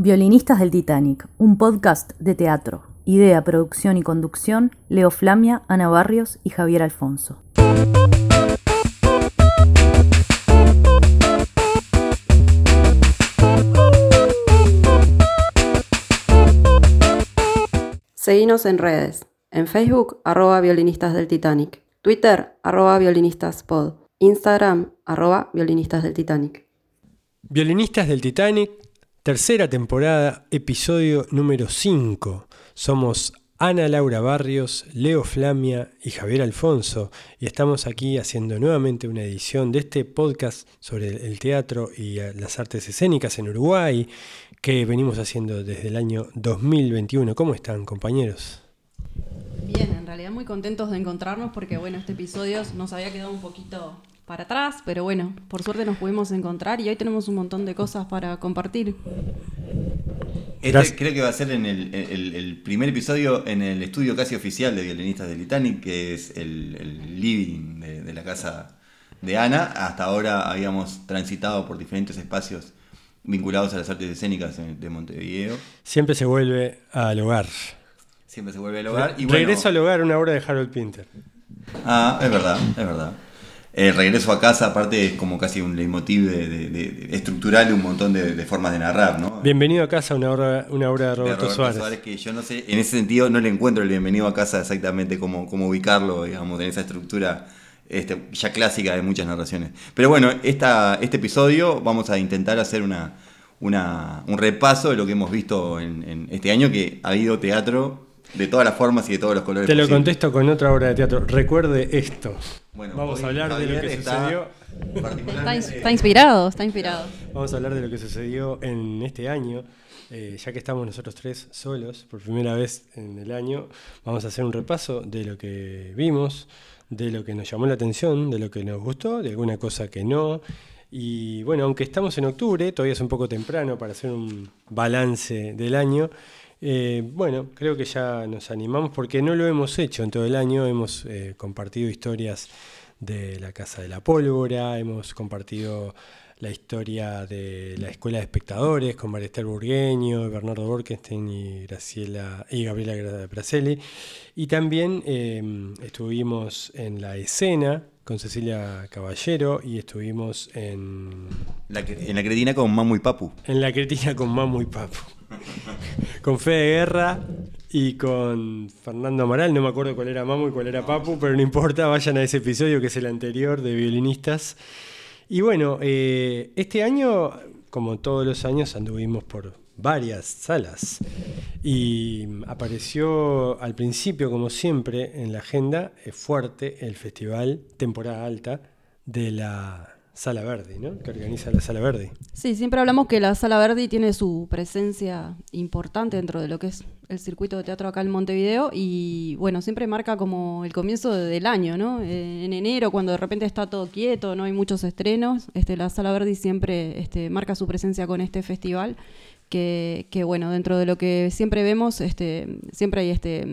Violinistas del Titanic, un podcast de teatro. Idea, producción y conducción, Leo Flamia, Ana Barrios y Javier Alfonso. Seguinos en redes. En Facebook, arroba violinistas del Titanic. Twitter, arroba violinistas-pod. Instagram, arroba violinistas del Titanic. Violinistas del Titanic, tercera temporada, episodio número 5. Somos Ana Laura Barrios, Leo Flamia y Javier Alfonso y estamos aquí haciendo nuevamente una edición de este podcast sobre el teatro y eh, las artes escénicas en Uruguay que venimos haciendo desde el año 2021. ¿Cómo están compañeros? Bien, en realidad muy contentos de encontrarnos porque bueno, este episodio nos había quedado un poquito para atrás, pero bueno, por suerte nos pudimos encontrar y hoy tenemos un montón de cosas para compartir. Este creo que va a ser en el, primer episodio en el estudio casi oficial de violinistas de Titanic, que es el, living de, la casa de Ana. Hasta ahora habíamos transitado por diferentes espacios vinculados a las artes escénicas de Montevideo. Siempre se vuelve al hogar. Siempre se vuelve al hogar. Y Regreso al hogar, una obra de Harold Pinter. Ah, es verdad, es verdad. El regreso a casa, aparte, es como casi un leitmotiv de, estructural un montón de, formas de narrar, ¿no? Bienvenido a casa, una obra, una obra de Roberto, Suárez. que yo no sé, en ese sentido no le encuentro el bienvenido a casa exactamente cómo, cómo ubicarlo, digamos, en esa estructura este, ya clásica de muchas narraciones. Pero bueno, esta, este episodio vamos a intentar hacer una, una, un repaso de lo que hemos visto en, este año, que ha habido teatro de todas las formas y de todos los colores. Te lo contesto con otra obra de teatro. Recuerde esto. Vamos a hablar de lo que sucedió. Está, inspirado, está inspirado. Vamos a hablar de lo que sucedió en este año. Eh, ya que estamos nosotros tres solos por primera vez en el año, vamos a hacer un repaso de lo que vimos, de lo que nos llamó la atención, de lo que nos gustó, de alguna cosa que no. Y bueno, aunque estamos en octubre, todavía es un poco temprano para hacer un balance del año. Eh, bueno, creo que ya nos animamos porque no lo hemos hecho en todo el año. Hemos eh, compartido historias de la Casa de la Pólvora, hemos compartido la historia de la Escuela de Espectadores con Marester Burgueño, Bernardo Borkenstein y, Graciela, y Gabriela Bracelli. Y también eh, estuvimos en la escena con Cecilia Caballero y estuvimos en... en la cretina con Mamu y Papu. En la cretina con Mamu y Papu. Con Fede Guerra y con Fernando Amaral. No me acuerdo cuál era Mamu y cuál era Papu, pero no importa, vayan a ese episodio que es el anterior de violinistas. Y bueno, eh, este año, como todos los años, anduvimos por varias salas. Y apareció al principio, como siempre, en la agenda eh, fuerte el festival temporada alta de la Sala Verde, ¿no? Que organiza la Sala Verde. Sí, siempre hablamos que la Sala Verde tiene su presencia importante dentro de lo que es el circuito de teatro acá en Montevideo y bueno, siempre marca como el comienzo del año, ¿no? Eh, en enero, cuando de repente está todo quieto, no hay muchos estrenos, este, la Sala Verde siempre este, marca su presencia con este festival que, bueno, dentro de lo que siempre vemos, este, siempre hay este,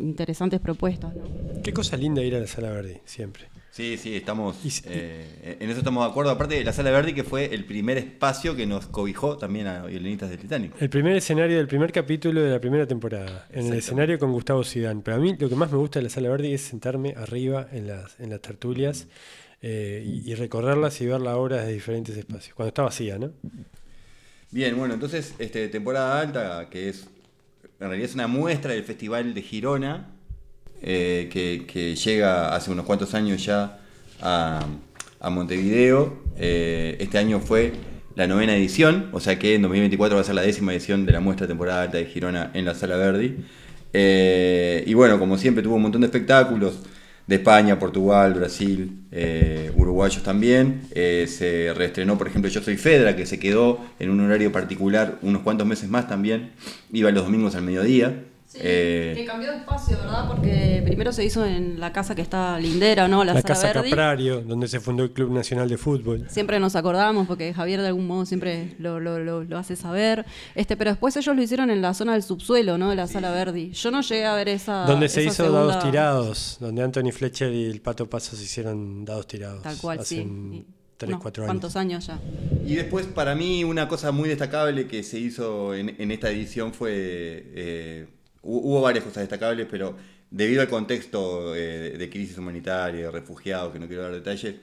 interesantes propuestas. Qué cosa linda ir a la Sala Verde, siempre. Sí, sí, estamos eh, en eso estamos de acuerdo. Aparte, la Sala Verde que fue el primer espacio que nos cobijó también a violinistas del Titanic. El primer escenario del primer capítulo de la primera temporada, en el escenario con Gustavo Sidán. Pero a mí lo que más me gusta de la Sala Verde es sentarme arriba en las, en las tertulias eh, y, y recorrerlas y ver la obra desde diferentes espacios, cuando está vacía, ¿no? Bien, bueno, entonces, este, temporada alta, que es en realidad es una muestra del Festival de Girona, eh, que, llega hace unos cuantos años ya a, Montevideo. Eh, este año fue la novena edición, o sea que en 2024 va a ser la décima edición de la muestra temporada alta de Girona en la Sala Verdi. Eh, y bueno, como siempre tuvo un montón de espectáculos de España, Portugal, Brasil, eh, uruguayos también. Eh, se reestrenó, por ejemplo, Yo Soy Fedra, que se quedó en un horario particular unos cuantos meses más también. Iba los domingos al mediodía. Eh, que cambió de espacio, ¿verdad? Porque primero se hizo en la casa que está lindera, ¿no? La, Casa Caprario, donde se fundó el Club Nacional de Fútbol. Siempre nos acordamos, porque Javier de algún modo siempre lo, lo, lo, hace saber. Este, pero después ellos lo hicieron en la zona del subsuelo, ¿no? De la Sala Verdi. Yo no llegué a ver esa. Donde se hizo dados tirados, donde Anthony Fletcher y el Pato Paso se hicieron dados tirados. Tal cual, sí 3, unos 4 años. cuantos años ya. Y después, para mí, una cosa muy destacable que se hizo en, en esta edición fue. eh, hubo varias cosas destacables, pero debido al contexto eh, de crisis humanitaria, de refugiados, que no quiero dar detalles,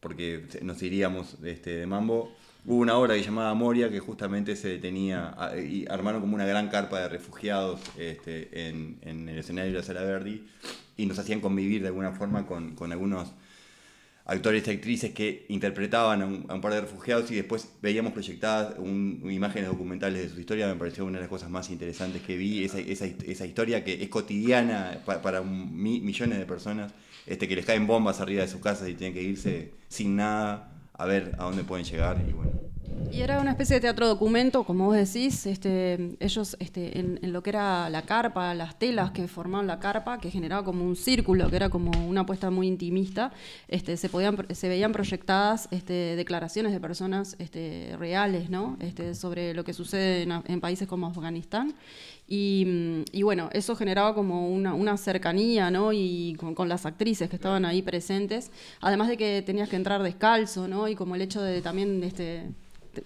porque nos iríamos este, de mambo, hubo una obra que llamaba Moria que justamente se detenía y armaron como una gran carpa de refugiados este, en, en el escenario de la Sala Verdi y nos hacían convivir de alguna forma con, con algunos actores y actrices que interpretaban a un, a un par de refugiados y después veíamos proyectadas un- imágenes documentales de su historia, me pareció una de las cosas más interesantes que vi, esa, esa, esa historia que es cotidiana pa- para un mi- millones de personas, este, que les caen bombas arriba de sus casas y tienen que irse sin nada a ver a dónde pueden llegar y bueno. Y era una especie de teatro documento, como vos decís, este, ellos este, en, en lo que era la carpa, las telas que formaban la carpa, que generaba como un círculo, que era como una apuesta muy intimista, este, se, podían, se veían proyectadas este, declaraciones de personas este, reales ¿no? este, sobre lo que sucede en, en países como Afganistán. Y, mm, y bueno, eso generaba como una, una cercanía, ¿no? Y con, con las actrices que estaban ahí presentes, además de que tenías que entrar descalzo, ¿no? Y como el hecho de también este,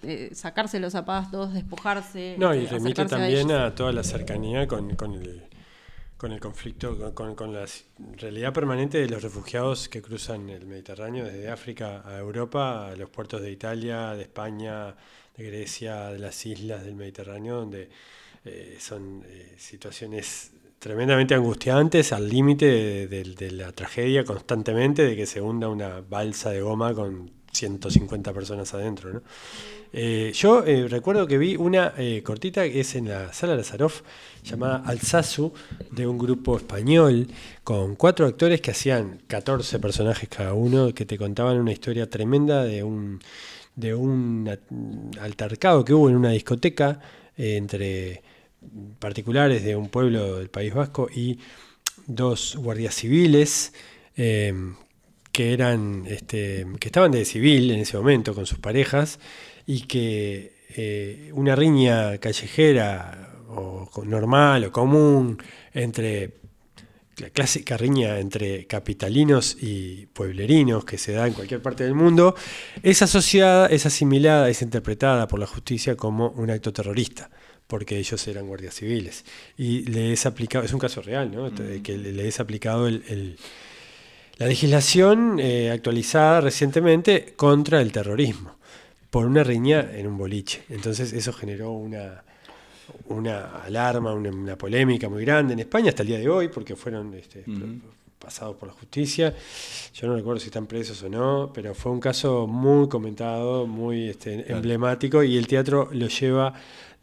eh, sacarse los zapatos, despojarse. No, y este, remite a también a, toda la cercanía con, con el, con el conflicto, con, con- la realidad permanente de los refugiados que cruzan el Mediterráneo desde África a Europa, a los puertos de Italia, de España, de Grecia, de las islas del Mediterráneo, donde eh, son eh, situaciones tremendamente angustiantes, al límite de, de- de la tragedia constantemente, de que se hunda una balsa de goma con 150 personas adentro. Eh, yo eh, recuerdo que vi una eh, cortita que es en la sala Lazaroff llamada Alsazu de un grupo español con cuatro actores que hacían 14 personajes cada uno que te contaban una historia tremenda de un de un altercado que hubo en una discoteca entre particulares de un pueblo del País Vasco y dos guardias civiles que eran este, que estaban de civil en ese momento con sus parejas y que eh, una riña callejera o normal o común entre la clásica riña entre capitalinos y pueblerinos que se da en cualquier parte del mundo, es asociada, es asimilada, es interpretada por la justicia como un acto terrorista, porque ellos eran guardias civiles. Y le es aplicado, es un caso real, ¿no? De Que le le es aplicado el- el, la legislación eh, actualizada recientemente contra el terrorismo por una riña en un boliche. Entonces eso generó una, una alarma, una, polémica muy grande en España hasta el día de hoy, porque fueron este. Pasados por la justicia. Yo no recuerdo si están presos o no, pero fue un caso muy comentado, muy este, emblemático, y el teatro lo lleva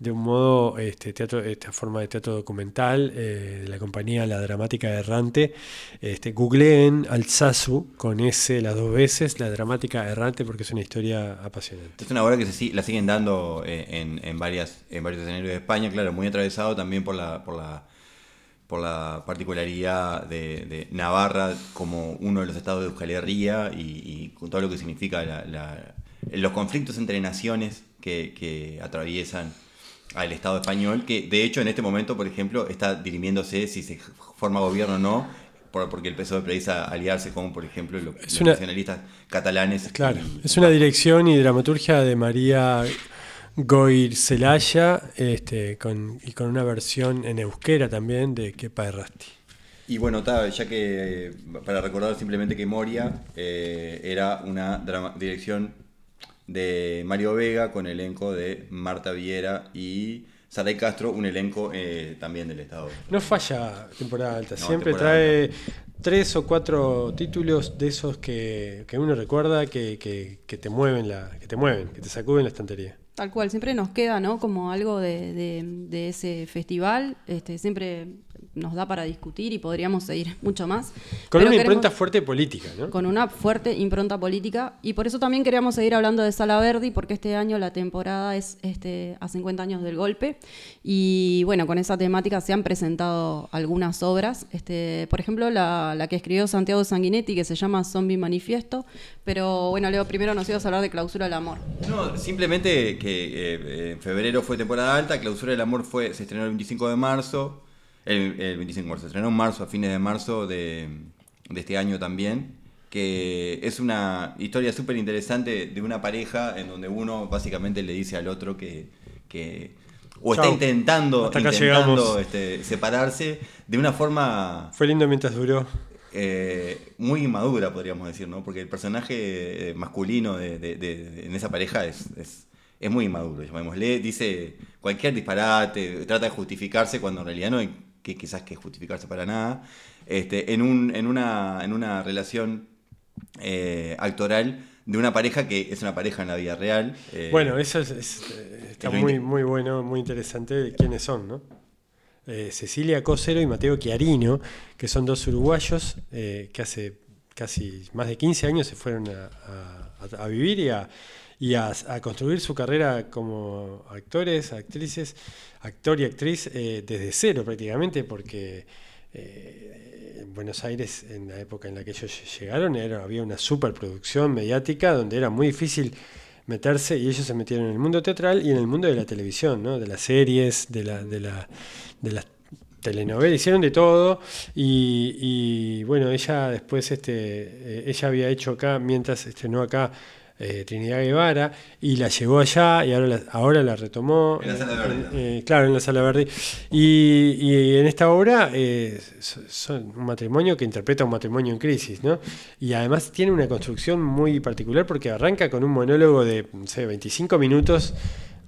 de un modo, este, teatro, esta forma de teatro documental eh, de la compañía La Dramática Errante. Este, googleen Alsazu con S las dos veces, La Dramática Errante, porque es una historia apasionante. Es una obra que se, la siguen dando eh, en, en varias, en varios escenarios de España, claro, muy atravesado también por la, por la, por la particularidad de, de Navarra como uno de los estados de Euskal Herria y, con todo lo que significa la- la- los conflictos entre naciones que, que atraviesan al Estado español, que de hecho en este momento, por ejemplo, está dirimiéndose si se forma gobierno o no, por- porque el PSOE precisa aliarse con, por ejemplo, lo- los, una- nacionalistas catalanes. Claro, y- es una dirección y dramaturgia de María Goir Celaya este, con, y con una versión en euskera también de Kepa Errasti. Y bueno, ta, ya que para recordar simplemente que Moria eh, era una drama- dirección de Mario Vega con elenco de Marta Viera y Saray Castro, un elenco eh, también del Estado. No falla temporada alta, No, siempre temporada trae tres o cuatro títulos de esos que, que uno recuerda que, que- que te mueven la, que te mueven, que te sacuden la estantería. Tal cual, siempre nos queda, ¿no? Como algo de, de- de ese festival, este, siempre nos da para discutir y podríamos seguir mucho más. Con Pero una queremos- impronta fuerte política, ¿no? con una fuerte impronta política y por eso también queríamos seguir hablando de Sala Verdi porque este año la temporada es este, a 50 años del golpe y bueno, con esa temática se han presentado algunas obras, este, por ejemplo la, la que escribió Santiago Sanguinetti que se llama Zombie Manifiesto, pero bueno Leo, primero nos ibas a hablar de Clausura del Amor. No, simplemente que eh, en febrero fue temporada alta, Clausura del Amor fue, se estrenó el 25 de marzo, el, el 25 de marzo, se estrenó en marzo, a fines de marzo de, de este año también. que es una historia súper interesante de una pareja en donde uno básicamente le dice al otro que, que o está intentando, intentando este, separarse de una forma Fue lindo mientras duró. eh, muy inmadura, podríamos decir, ¿no? Porque el personaje eh, masculino de, de- de- de- en esa pareja es, es, es muy inmaduro, llamémosle. Dice cualquier disparate, trata de justificarse cuando en realidad no hay que quizás que justificarse para nada. Este, en, un, en, una, en una relación eh, actoral de una pareja que es una pareja en la vida real. eh, Bueno, eso es, es, eh, está es muy, muy bueno, muy interesante de quiénes son, ¿no? Eh, Cecilia Cosero y Mateo Chiarino, que son dos uruguayos que hace casi más de 15 años se fueron a, a- a vivir y, a, y a, construir su carrera como actores, actrices, actor y actriz eh, desde cero prácticamente, porque eh, en Buenos Aires, en la época en la que ellos llegaron, era, había una superproducción mediática donde era muy difícil meterse y ellos se metieron en el mundo teatral y en el mundo de la televisión, ¿no? de las series, de, la, de las telenovelas, hicieron de todo y, y, bueno, ella después, este, eh, ella había hecho acá, mientras estrenó acá eh, Trinidad Guevara y la llevó allá y ahora la, ahora la retomó. En la Sala Verde, eh, claro, en la Sala Verde. Y, y en esta obra eh, so- son un matrimonio que interpreta un matrimonio en crisis, ¿no? Y además tiene una construcción muy particular porque arranca con un monólogo de, no sé, 25 minutos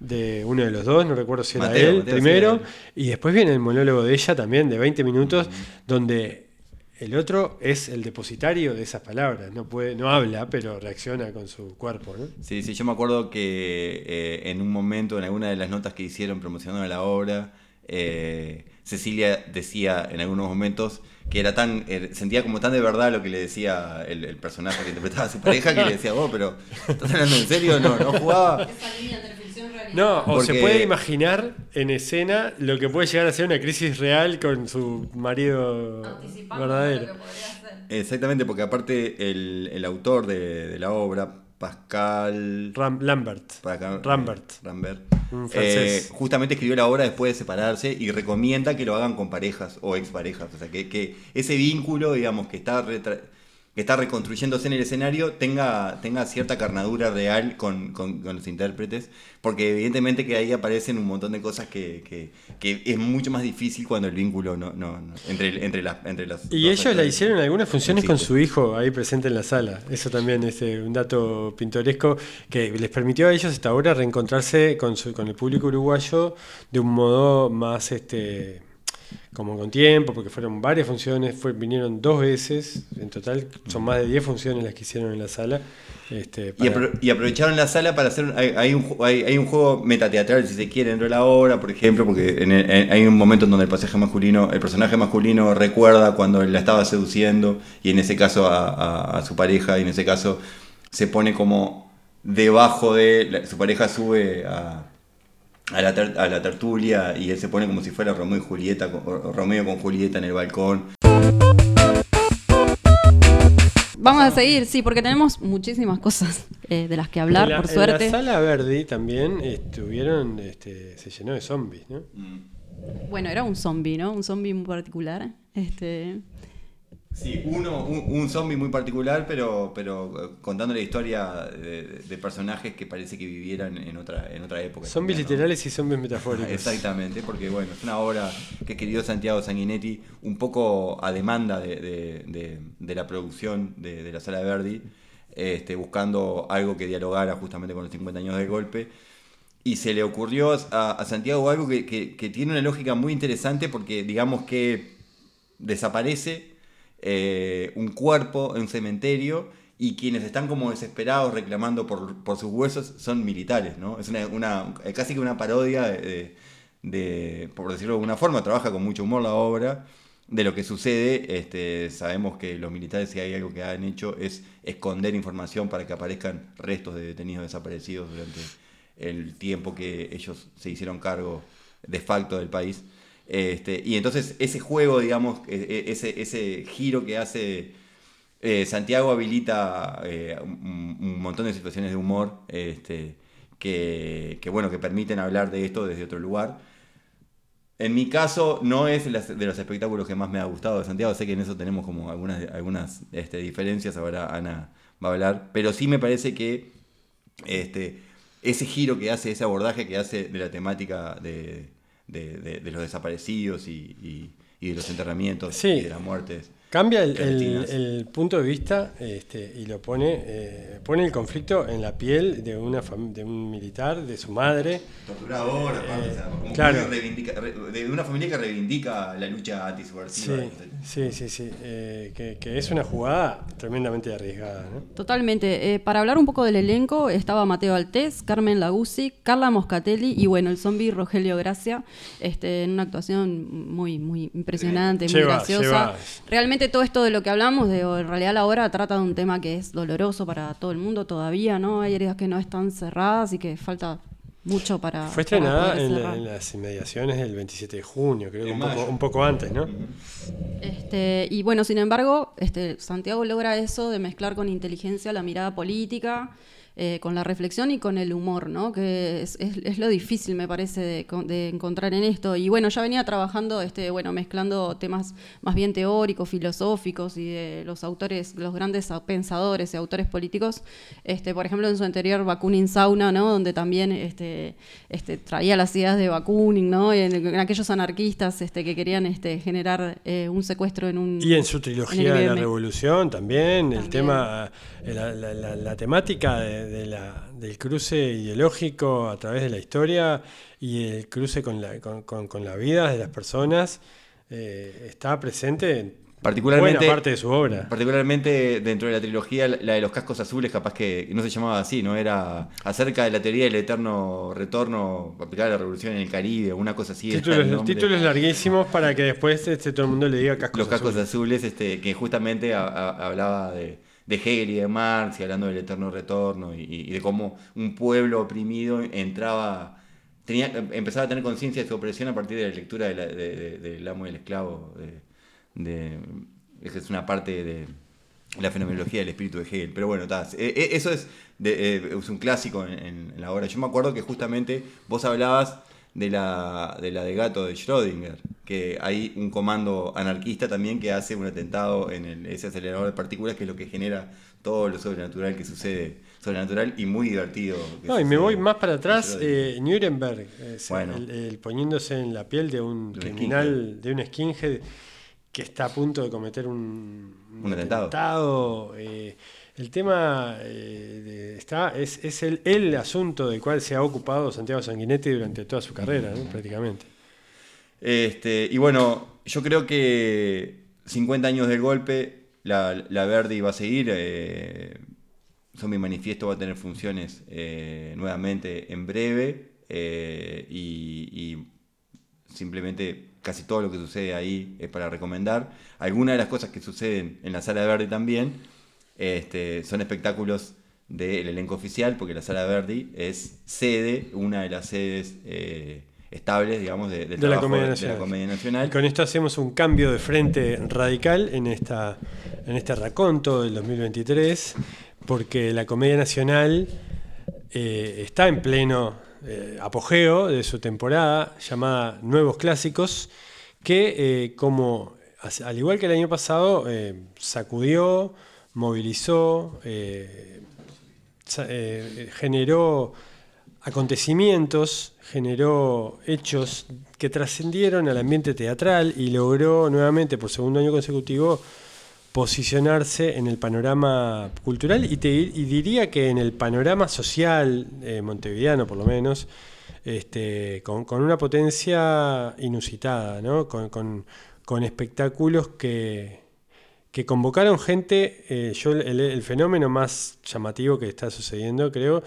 de uno de los dos, no recuerdo si era Mateo, él Mateo, primero, y después viene el monólogo de ella también de 20 minutos, donde el otro es el depositario de esas palabras, no puede, no habla, pero reacciona con su cuerpo, ¿no? Sí, sí, yo me acuerdo que eh, en un momento, en alguna de las notas que hicieron promocionando la obra, eh, Cecilia decía en algunos momentos que era tan, eh, sentía como tan de verdad lo que le decía el, el personaje que interpretaba a su pareja, que le decía, vos, pero ¿estás hablando en serio? No, no jugaba. No, o se puede imaginar en escena lo que puede llegar a ser una crisis real con su marido verdadero. Exactamente, porque aparte el, el autor de, de la obra, Pascal... Ram- Lambert. Pascal- Rambert. Rambert. Un francés. Eh, justamente escribió la obra después de separarse y recomienda que lo hagan con parejas o exparejas. O sea, que, que ese vínculo, digamos, que está, que está reconstruyéndose en el escenario tenga, tenga cierta carnadura real con, con- con los intérpretes. Porque evidentemente que ahí aparecen un montón de cosas que, que- que es mucho más difícil cuando el vínculo no, no, no- entre, entre, las, entre las Y ellos la hicieron algunas funciones con su hijo ahí presente en la sala. Eso también es eh, un dato pintoresco que les permitió a ellos hasta ahora reencontrarse con, su- con el público uruguayo de un modo más este como con tiempo, porque fueron varias funciones, fue, vinieron dos veces, en total son más de 10 funciones las que hicieron en la sala. Este, Y, para- apro- y aprovecharon la sala para hacer. Hay, hay un, hay, hay un juego metateatral, si se quiere, dentro de la obra, por ejemplo, porque en el- en- hay un momento en donde el pasaje masculino, el personaje masculino recuerda cuando la estaba seduciendo, y en ese caso a, a- a su pareja, y en ese caso se pone como debajo de. la- su pareja sube a. A la, ter- a la tertulia y él se pone como si fuera Romeo y Julieta, o Romeo con Julieta en el balcón. Vamos a seguir, sí, porque tenemos muchísimas cosas eh, de las que hablar, en la, por en suerte. la sala Verdi también estuvieron, este, se llenó de zombies, ¿no? Bueno, era un zombie, ¿no? Un zombie muy particular. Este, Sí, uno, un, un zombie muy particular, pero, pero eh, contando la historia de, de personajes que parece que vivieran en otra, en otra época. Zombies también, ¿no? literales y zombies metafóricos. Exactamente, porque bueno, es una obra que querido Santiago Sanguinetti, un poco a demanda de, de- la producción de, la Sala Verdi, este, buscando algo que dialogara justamente con los 50 años del golpe. Y se le ocurrió a, a Santiago algo que, que- que tiene una lógica muy interesante porque digamos que desaparece eh, un cuerpo en un cementerio y quienes están como desesperados reclamando por, por sus huesos son militares, ¿no? Es una, casi que una parodia de, por decirlo de alguna forma, trabaja con mucho humor la obra, de lo que sucede, este, sabemos que los militares si hay algo que han hecho es esconder información para que aparezcan restos de detenidos desaparecidos durante el tiempo que ellos se hicieron cargo de facto del país. Este, y entonces ese juego, digamos, e- e- ese, ese giro que hace eh, Santiago habilita eh, un, montón de situaciones de humor este, que, bueno, que permiten hablar de esto desde otro lugar. En mi caso, no es de los espectáculos que más me ha gustado de Santiago. Sé que en eso tenemos como algunas, algunas este, diferencias. Ahora Ana va a hablar. Pero sí me parece que este, ese giro que hace, ese abordaje que hace de la temática de, de- de- de los desaparecidos y, y- y de los enterramientos Sí. y de las muertes. Cambia el, el- clandestinas. el punto de vista este, y lo pone, eh, pone el conflicto en la piel de, una de un militar, de su madre. Torturador, aparte, o sea, como claro. de una familia que reivindica la lucha antisubversiva. Sí, sí, sí, sí. eh, que, que es una jugada tremendamente arriesgada. ¿no? Totalmente. Eh, para hablar un poco del elenco, estaba Mateo Altés, Carmen Laguzzi, Carla Moscatelli y bueno, el zombie Rogelio Gracia, este, en una actuación muy, muy impresionante, muy Lleva, graciosa. lleva. Realmente todo esto de lo que hablamos, de, en realidad la obra trata de un tema que es doloroso para todo el mundo todavía, ¿no? Hay áreas que no están cerradas y que falta mucho para. Fue estrenada en, la- cerrar. en las inmediaciones del 27 de junio, creo que un poco, un poco antes, ¿no? Este, y bueno, sin embargo, este, Santiago logra eso de mezclar con inteligencia la mirada política, eh, con la reflexión y con el humor, ¿no? Que es, es- es lo difícil, me parece, de, de encontrar en esto. Y bueno, ya venía trabajando, este, bueno, mezclando temas más bien teóricos, filosóficos y de los autores, los grandes pensadores y autores políticos. Este, por ejemplo, en su anterior Bakunin Sauna, ¿no? Donde también este, este, traía las ideas de Bakunin, ¿no? Y en, en aquellos anarquistas este, que querían este, generar eh, un secuestro en un... Y en su trilogía de la. Revolución también, el tema, eh, la, la- la- la temática de, de la- del cruce ideológico a través de la historia y el cruce con la, con, con- con la vida de las personas eh, está presente en Particularmente, buena parte de su obra. particularmente dentro de la trilogía, la de los cascos azules, capaz que no se llamaba así, ¿no? Era acerca de la teoría del eterno retorno aplicada a la revolución en el Caribe, una cosa así. Títulos, nombre. títulos larguísimos para que después este, todo el mundo le diga cascos Los cascos azules. azules, este, que justamente a- a- hablaba de, de Hegel y de Marx, y hablando del eterno retorno, y, y de cómo un pueblo oprimido entraba, tenía, empezaba a tener conciencia de su opresión a partir de la lectura de la- de- de- del amo y el esclavo. De, esa es una parte de la fenomenología del espíritu de Hegel. Pero bueno, ta, e- e- eso es, eh, es un clásico en- en la obra. Yo me acuerdo que justamente vos hablabas de la, de la de gato de Schrödinger, que hay un comando anarquista también que hace un atentado en el- ese acelerador de partículas, que es lo que genera todo lo sobrenatural que sucede, sobrenatural y muy divertido. No, y me voy más para atrás, eh, Nuremberg, Bueno. el, el poniéndose en la piel de un De criminal, de un skinhead que está a punto de cometer un, Un atentado. atentado, eh, el tema eh, de- está es, es el, asunto del cual se ha ocupado Santiago Sanguinetti durante toda su carrera, ¿no? prácticamente. Este, y bueno, yo creo que 50 años del golpe, la, la Verdi va a seguir. Eh, Zombie Manifiesto va a tener funciones eh, nuevamente en breve. eh, y, y simplemente casi todo lo que sucede ahí es para recomendar. Algunas de las cosas que suceden en la Sala Verdi también este, son espectáculos del elenco oficial, porque la Sala Verdi es sede, una de las sedes eh, estables, digamos, de, De la Comedia de- Nacional. la Comedia Nacional. Y con esto hacemos un cambio de frente radical en, esta, en este raconto del 2023, porque la Comedia Nacional eh, está en pleno eh, apogeo de su temporada llamada Nuevos Clásicos, que como al igual que el año pasado, sacudió, movilizó, eh, eh, generó acontecimientos, generó hechos que trascendieron al ambiente teatral y logró nuevamente por segundo año consecutivo posicionarse en el panorama cultural y, diría que en el panorama social eh, montevideano por lo menos, este, con, una potencia inusitada, con espectáculos que, que convocaron gente, eh, yo el, el fenómeno más llamativo que está sucediendo, creo,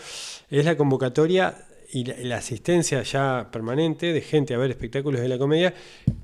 es la convocatoria y la, la asistencia ya permanente de gente a ver espectáculos de la comedia,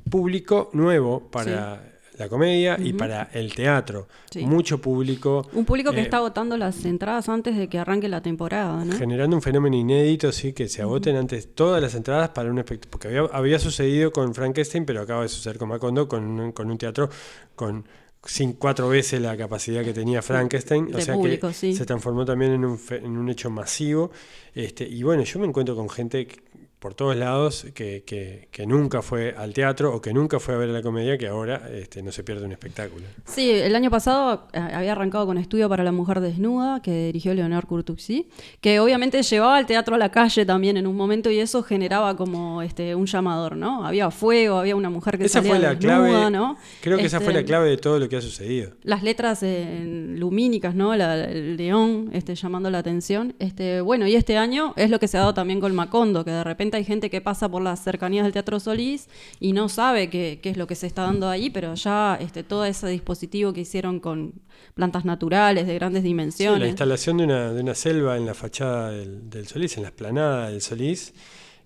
público nuevo para la comedia y para el teatro. Sí. Mucho público. Un público que eh, está agotando las entradas antes de que arranque la temporada, ¿no? Generando un fenómeno inédito, sí, que se agoten antes todas las entradas para un espectáculo. Porque había, había sucedido con Frankenstein, pero acaba de suceder con Macondo, con, con un teatro con sin cuatro veces la capacidad que tenía Frankenstein. o De sea público, que sí. se transformó también en un, en un hecho masivo. Este, y bueno, yo me encuentro con gente que, por todos lados que, que- que nunca fue al teatro o que nunca fue a ver la comedia, que ahora este, no se pierde un espectáculo. Sí, el año pasado eh, había arrancado con Estudio para la Mujer Desnuda, que dirigió Leonard Curtuxi, que obviamente llevaba el teatro a la calle también en un momento y eso generaba como este un llamador, ¿no? Había fuego, había una mujer que Esa salía fue la desnuda, clave. ¿no? Creo que esa fue Este, la clave de todo lo que ha sucedido. las letras eh, lumínicas, ¿no? La- el león este, llamando la atención. Este, bueno, y este año es lo que se ha dado también con Macondo, que de repente hay gente que pasa por las cercanías del Teatro Solís y no sabe qué, qué es lo que se está dando ahí, pero ya este, todo ese dispositivo que hicieron con plantas naturales de grandes Sí, dimensiones. la instalación de una, de una selva en la fachada del, del Solís, en la esplanada del Solís,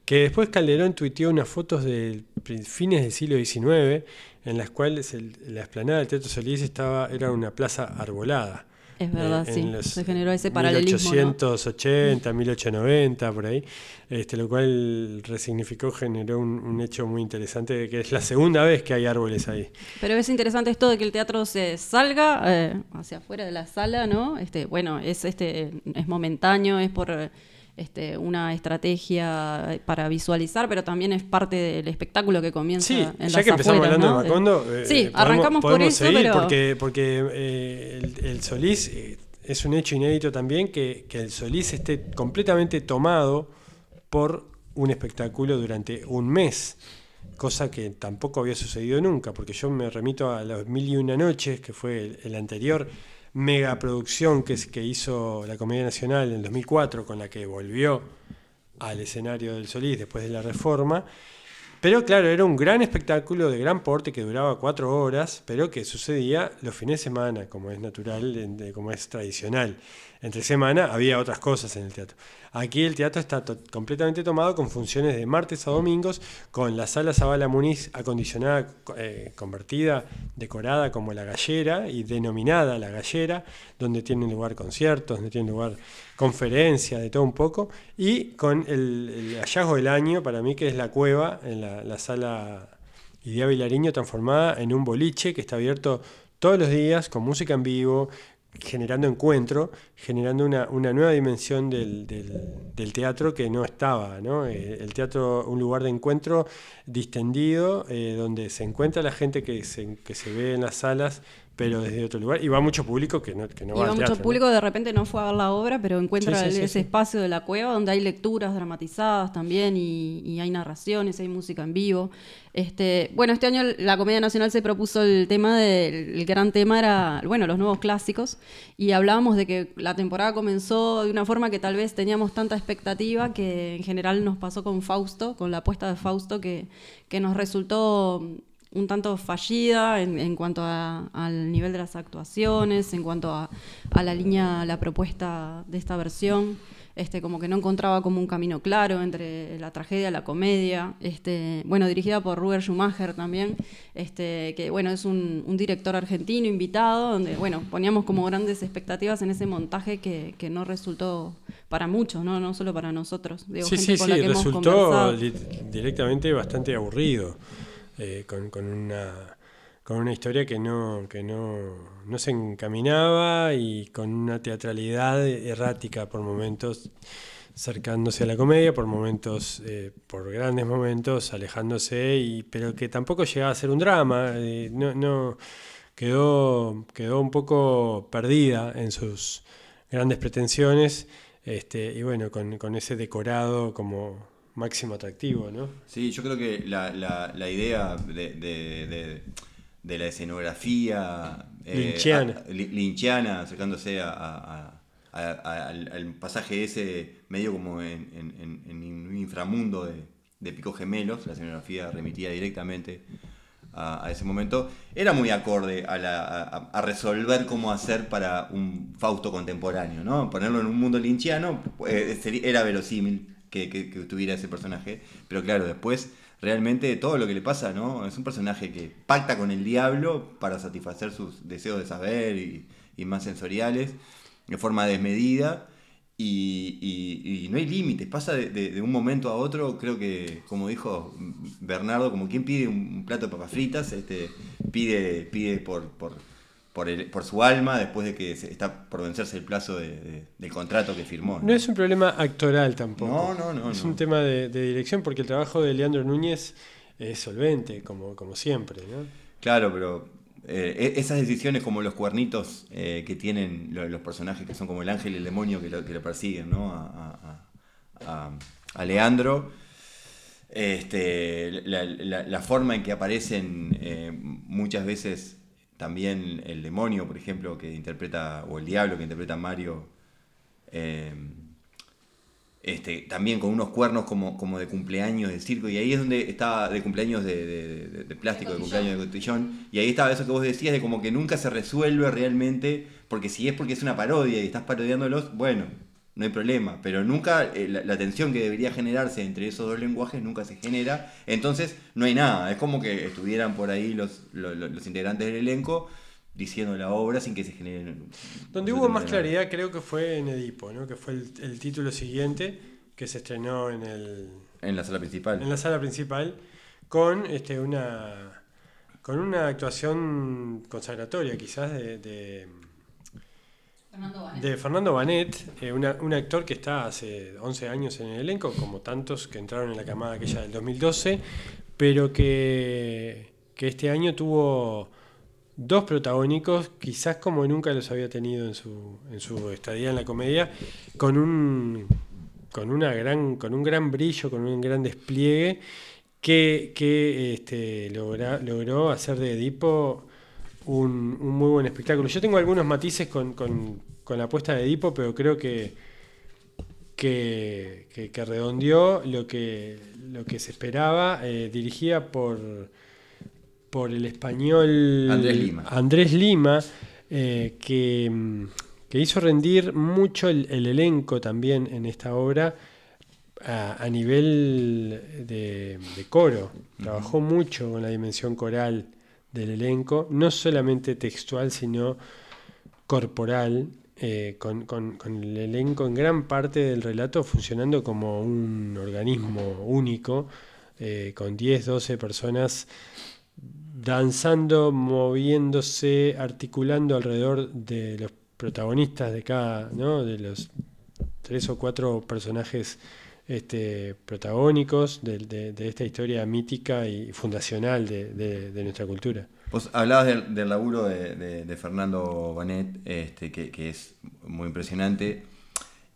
que después Calderón tuiteó unas fotos de fines del siglo XIX, en las cuales el- la esplanada del Teatro Solís estaba, era una plaza arbolada. Es verdad, Eh, sí. en los Se generó ese paralelismo. ¿no? 1880, 1890, por ahí. Este, lo cual resignificó, generó un, un hecho muy interesante, que es la segunda vez que hay árboles ahí. Pero es interesante esto de que el teatro se salga eh, hacia afuera de la sala, ¿no? Este, bueno, es este es momentáneo, es por este, una estrategia para visualizar, pero también es parte del espectáculo que comienza Sí, en ya las que empezamos afueras, hablando ¿no? de Macondo, eh, sí, eh, podemos- arrancamos por podemos eso, seguir pero porque, porque eh, el, el Solís eh, es un hecho inédito también que, que el Solís esté completamente tomado por un espectáculo durante un mes, cosa que tampoco había sucedido nunca, porque yo me remito a las Mil y Una Noches, que fue el, el anterior megaproducción que, que hizo la Comedia Nacional en 2004, con la que volvió al escenario del Solís después de la reforma. Pero claro, era un gran espectáculo de gran porte que duraba cuatro horas, pero que sucedía los fines de semana, como es natural, como es tradicional. Entre semana había otras cosas en el teatro. Aquí el teatro está completamente tomado con funciones de martes a domingos, con la sala Zabala Muniz acondicionada, co- eh, convertida, decorada como la gallera y denominada la gallera, donde tienen lugar conciertos, donde tienen lugar conferencias, de todo un poco, y con el, el hallazgo del año para mí que es la cueva en la, la sala Idea Vilariño transformada en un boliche que está abierto todos los días con música en vivo, generando encuentro, generando una, una nueva dimensión del, del- teatro que no estaba, ¿no? Eh, el teatro, un lugar de encuentro distendido, eh, donde se encuentra la gente que se, que se ve en las salas, pero desde otro lugar, y va mucho público que no, que no y va va al mucho teatro, ¿no? público de repente no fue a ver la obra, pero encuentra Sí, sí, ese sí. espacio de la cueva donde hay lecturas dramatizadas también y, y hay narraciones, hay música en vivo. Este, bueno, este año la Comedia Nacional se propuso el tema del el gran tema era, bueno, los nuevos clásicos y hablábamos de que la temporada comenzó de una forma que tal vez teníamos tanta expectativa que en general nos pasó con Fausto, con la apuesta de Fausto que, que nos resultó un tanto fallida en, en cuanto a- al nivel de las actuaciones, en cuanto a, a la línea, la propuesta de esta versión. Este, como que no encontraba como un camino claro entre la tragedia y la comedia. Este, bueno, dirigida por Ruber Schumacher también, este, que bueno, es un, un director argentino invitado, donde bueno, poníamos como grandes expectativas en ese montaje que, que no resultó para muchos, ¿no? no solo para nosotros. Digo, Sí, gente sí, con sí, la que hemos resultó conversado. directamente bastante aburrido, eh, con, con una, con una historia que no, que no, no se encaminaba y con una teatralidad errática por momentos, acercándose a la comedia, por momentos, eh, por grandes momentos, alejándose, y, pero que tampoco llegaba a ser un drama, eh, no, no, quedó, quedó un poco perdida en sus grandes pretensiones. Este, y bueno, con, con ese decorado como máximo atractivo, ¿no? Sí, yo creo que la, la- la idea de, de- de- de la escenografía eh, Lynchiana. a- acercándose a, a- al, al pasaje ese medio como en, en- en- en un inframundo de, de picos gemelos, la escenografía remitía directamente a, a ese momento, era muy acorde a, la- a- a resolver cómo hacer para un Fausto contemporáneo, ¿no? Ponerlo en un mundo lynchiano eh, sería- era verosímil que, que- tuviera ese personaje, pero claro, después realmente todo lo que le pasa, ¿no? Es un personaje que pacta con el diablo para satisfacer sus deseos de saber y, y más sensoriales de forma desmedida. Y, y- no hay límites, pasa de, de- un momento a otro, creo que, como dijo Bernardo, como quien pide un, un plato de papas fritas, este, pide, pide por, por, por, el, por su alma después de que se- está por vencerse el plazo de- de- del contrato que firmó. No es un problema actoral tampoco. No, no, no, Es no. un tema de, de dirección porque el trabajo de Leandro Núñez es solvente, como, como siempre. ¿no? Claro, pero eh, e- esas decisiones como los cuernitos eh, que tienen lo- los personajes que son como el ángel y el demonio que lo, que lo persiguen, ¿no? A, a- a- a- a Leandro. Este, la, la- la forma en que aparecen eh, muchas veces también el demonio, por ejemplo, que interpreta, o el diablo que interpreta Mario, eh, este, también con unos cuernos como, como de cumpleaños de circo, y ahí es donde estaba de cumpleaños de, de- de- de plástico, de, cumpleaños de cotillón, y ahí estaba eso que vos decías de como que nunca se resuelve realmente, porque si es porque es una parodia y estás parodiándolos, bueno, no hay problema, pero nunca eh, la, la tensión que debería generarse entre esos dos lenguajes nunca se genera, entonces no hay nada, es como que estuvieran por ahí los, los, los integrantes del elenco diciendo la obra sin que se genere... Donde hubo más claridad creo que fue en Edipo, ¿no? que fue el, el título siguiente que se estrenó en, el, En la sala principal. en la sala principal con este, una, con una actuación consagratoria quizás de, de, de Fernando Banet, eh, un actor que está hace 11 años en el elenco, como tantos que entraron en la camada aquella del 2012, pero que, que este año tuvo dos protagónicos, quizás como nunca los había tenido en su, en su estadía en la comedia, con un, con una gran, con un gran brillo, con un gran despliegue, que, que, este, logra- logró hacer de Edipo un, un muy buen espectáculo. Yo tengo algunos matices con, con- con la apuesta de Edipo, pero creo que, que, que- que redondeó lo que, lo que se esperaba, eh, dirigida por, por el español Andrés Lima. Andrés Lima, eh, que, mm, que hizo rendir mucho el, el elenco también en esta obra a, a nivel de, de coro. Trabajó mucho con la dimensión coral del elenco, no solamente textual, sino corporal, eh, con, con- el elenco en gran parte del relato funcionando como un organismo único, eh, con 10, 12 personas danzando, moviéndose, articulando alrededor de los protagonistas de cada, ¿no? de los tres o cuatro personajes este, protagónicos de, esta historia mítica y fundacional de, nuestra cultura. Vos hablabas del, laburo de, Fernando Banet, este, que, es muy impresionante.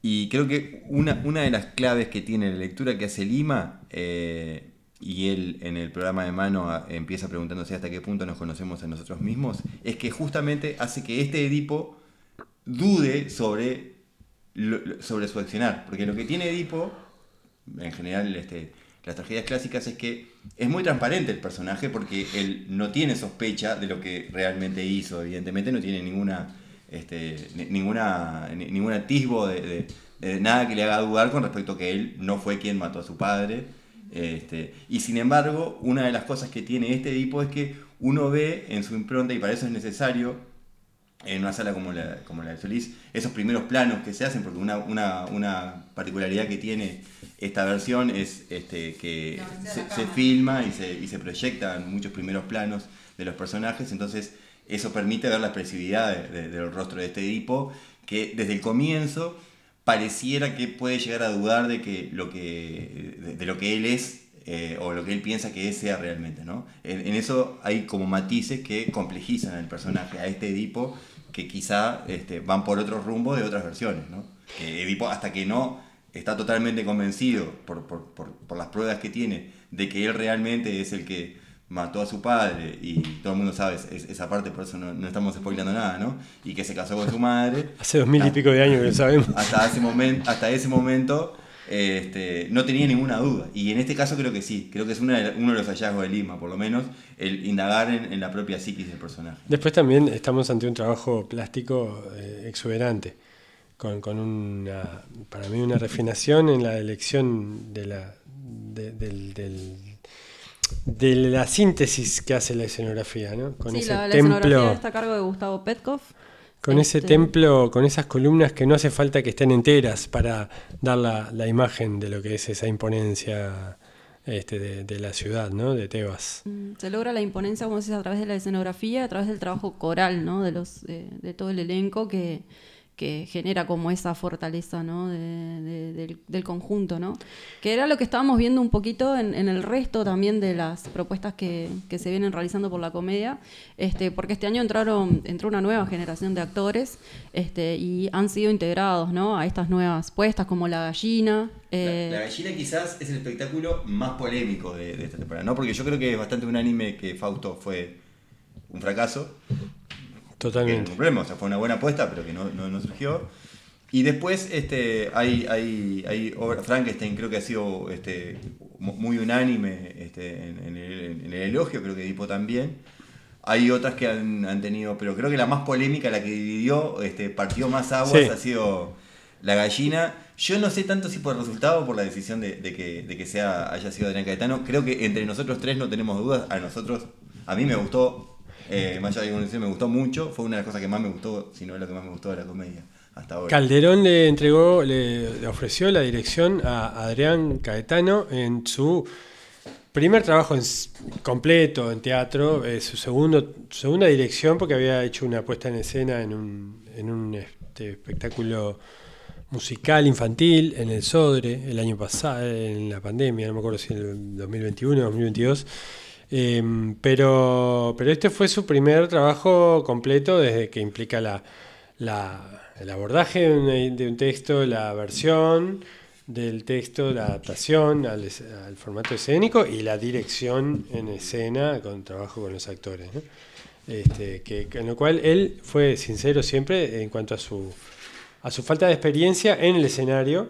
Y creo que una, de las claves que tiene la lectura que hace Lima, eh, y él en el programa de mano a- empieza preguntándose hasta qué punto nos conocemos a nosotros mismos, es que justamente hace que este Edipo dude sobre, sobre su accionar. Porque lo que tiene Edipo, en general este, las tragedias clásicas, es que es muy transparente el personaje porque él no tiene sospecha de lo que realmente hizo, evidentemente no tiene ninguna, este, ni- ninguna, ni- ningún atisbo de, nada que le haga dudar con respecto a que él no fue quien mató a su padre. Este, y sin embargo, una de las cosas que tiene este Edipo es que uno ve en su impronta, y para eso es necesario, en una sala como la, como la de Solís, esos primeros planos que se hacen, porque una, una, una particularidad que tiene esta versión es este, que se, se filma y se, y se proyectan muchos primeros planos de los personajes, entonces eso permite ver la expresividad de- de- del rostro de este Edipo, que desde el comienzo pareciera que puede llegar a dudar de, que lo, que, de, de lo que él es eh, o lo que él piensa que sea realmente. ¿no? En, en eso hay como matices que complejizan al personaje, a este Edipo, que quizá este, van por otro rumbo de otras versiones. ¿no? Que Edipo, hasta que no está totalmente convencido por, por- por- por las pruebas que tiene de que él realmente es el que mató a su padre y todo el mundo sabe es- esa parte, por eso no, no estamos spoilando nada, ¿no? Y que se casó con su madre. Hace dos mil y pico de años que lo sabemos. hasta ese momento, hasta ese momento este, no tenía ninguna duda. Y en este caso creo que sí, creo que es una de la- uno de los hallazgos de Lima, por lo menos, el indagar en, en la propia psiquis del personaje. Después también estamos ante un trabajo plástico eh, exuberante, con, con una, para mí una refinación en la elección de la, de, del- del- de la síntesis que hace la escenografía, ¿no? Con sí, ese la, la escenografía templo, está a cargo de Gustavo Petkov. Con ese Este, templo, con esas columnas que no hace falta que estén enteras para dar la, la imagen de lo que es esa imponencia este, de, de la ciudad, ¿no? De Tebas. Mm, Se logra la imponencia, como decís, a través de la escenografía, a través del trabajo coral, ¿no? De, los, eh, de todo el elenco que, que genera como esa fortaleza, ¿no? De- de- del, del conjunto, ¿no? Que era lo que estábamos viendo un poquito en, en el resto también de las propuestas que, que se vienen realizando por la comedia, este, porque este año entraron, entró una nueva generación de actores este, y han sido integrados, ¿no? A estas nuevas puestas como La Gallina. eh, La, la gallina quizás es el espectáculo más polémico de, de esta temporada, ¿no? Porque yo creo que es bastante unánime que Fausto fue un fracaso. Que Totalmente. ningún problema, o sea, fue una buena apuesta, pero que no, no, no surgió. Y después este, hay, hay, hay obra, Frankenstein creo que ha sido este, mu- muy unánime este, en, en el, en el elogio, creo que Edipo también. Hay otras que han, han tenido, pero creo que la más polémica, la que dividió, este, partió más aguas, Sí. ha sido la gallina. Yo no sé tanto si por el resultado o por la decisión de, de que, de que sea, haya sido Adrián Caetano. Creo que entre nosotros tres no tenemos dudas. A nosotros, a mí me gustó, eh, más allá de que me gustó mucho. Fue una de las cosas que más me gustó, si no es lo que más me gustó de la comedia hasta ahora. Calderón le entregó, le, ofreció la dirección a Adrián Caetano en su primer trabajo en completo en teatro, eh, su segundo, segunda dirección, porque había hecho una puesta en escena en un, en un este, espectáculo musical infantil en el Sodre el año pasado, en la pandemia, no me acuerdo si en el 2021 o 2022. Em, pero, pero este fue su primer trabajo completo desde que implica la, el abordaje de un, texto, la versión del texto, la adaptación al, formato escénico y la dirección en escena con trabajo con los actores. ¿no? Este, que, en lo cual él fue sincero siempre en cuanto a su, a su falta de experiencia en el escenario.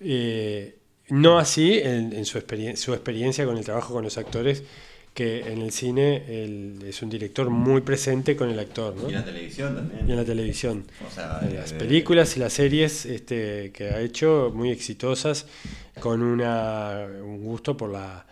eh, no así en, en su, experien- su experiencia con el trabajo con los actores, que en el cine él es un director muy presente con el actor. ¿no? Y en la televisión también. y en la televisión. O sea, En eh, las películas y las series este, que ha hecho muy exitosas, con una, un gusto por la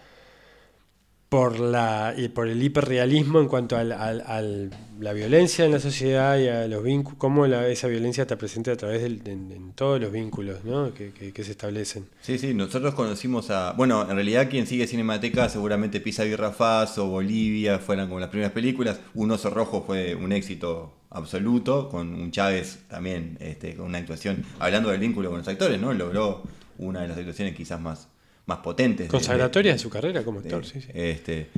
por la y por el hiperrealismo en cuanto al- la violencia en la sociedad y a los vínculos, cómo la- esa violencia está presente a través del, en, en todos los vínculos ¿no? que, se establecen. Sí, sí, nosotros conocimos a. Bueno, en realidad quien sigue Cinemateca seguramente Pisa Birrafaz o Bolivia fueran como las primeras películas. Un oso rojo fue un éxito absoluto, con un Chávez también, este, con una actuación, hablando del vínculo con los actores, ¿no? Logró una de las actuaciones quizás más, más potentes. de- Consagratoria en su carrera como de- actor, sí, sí. Este,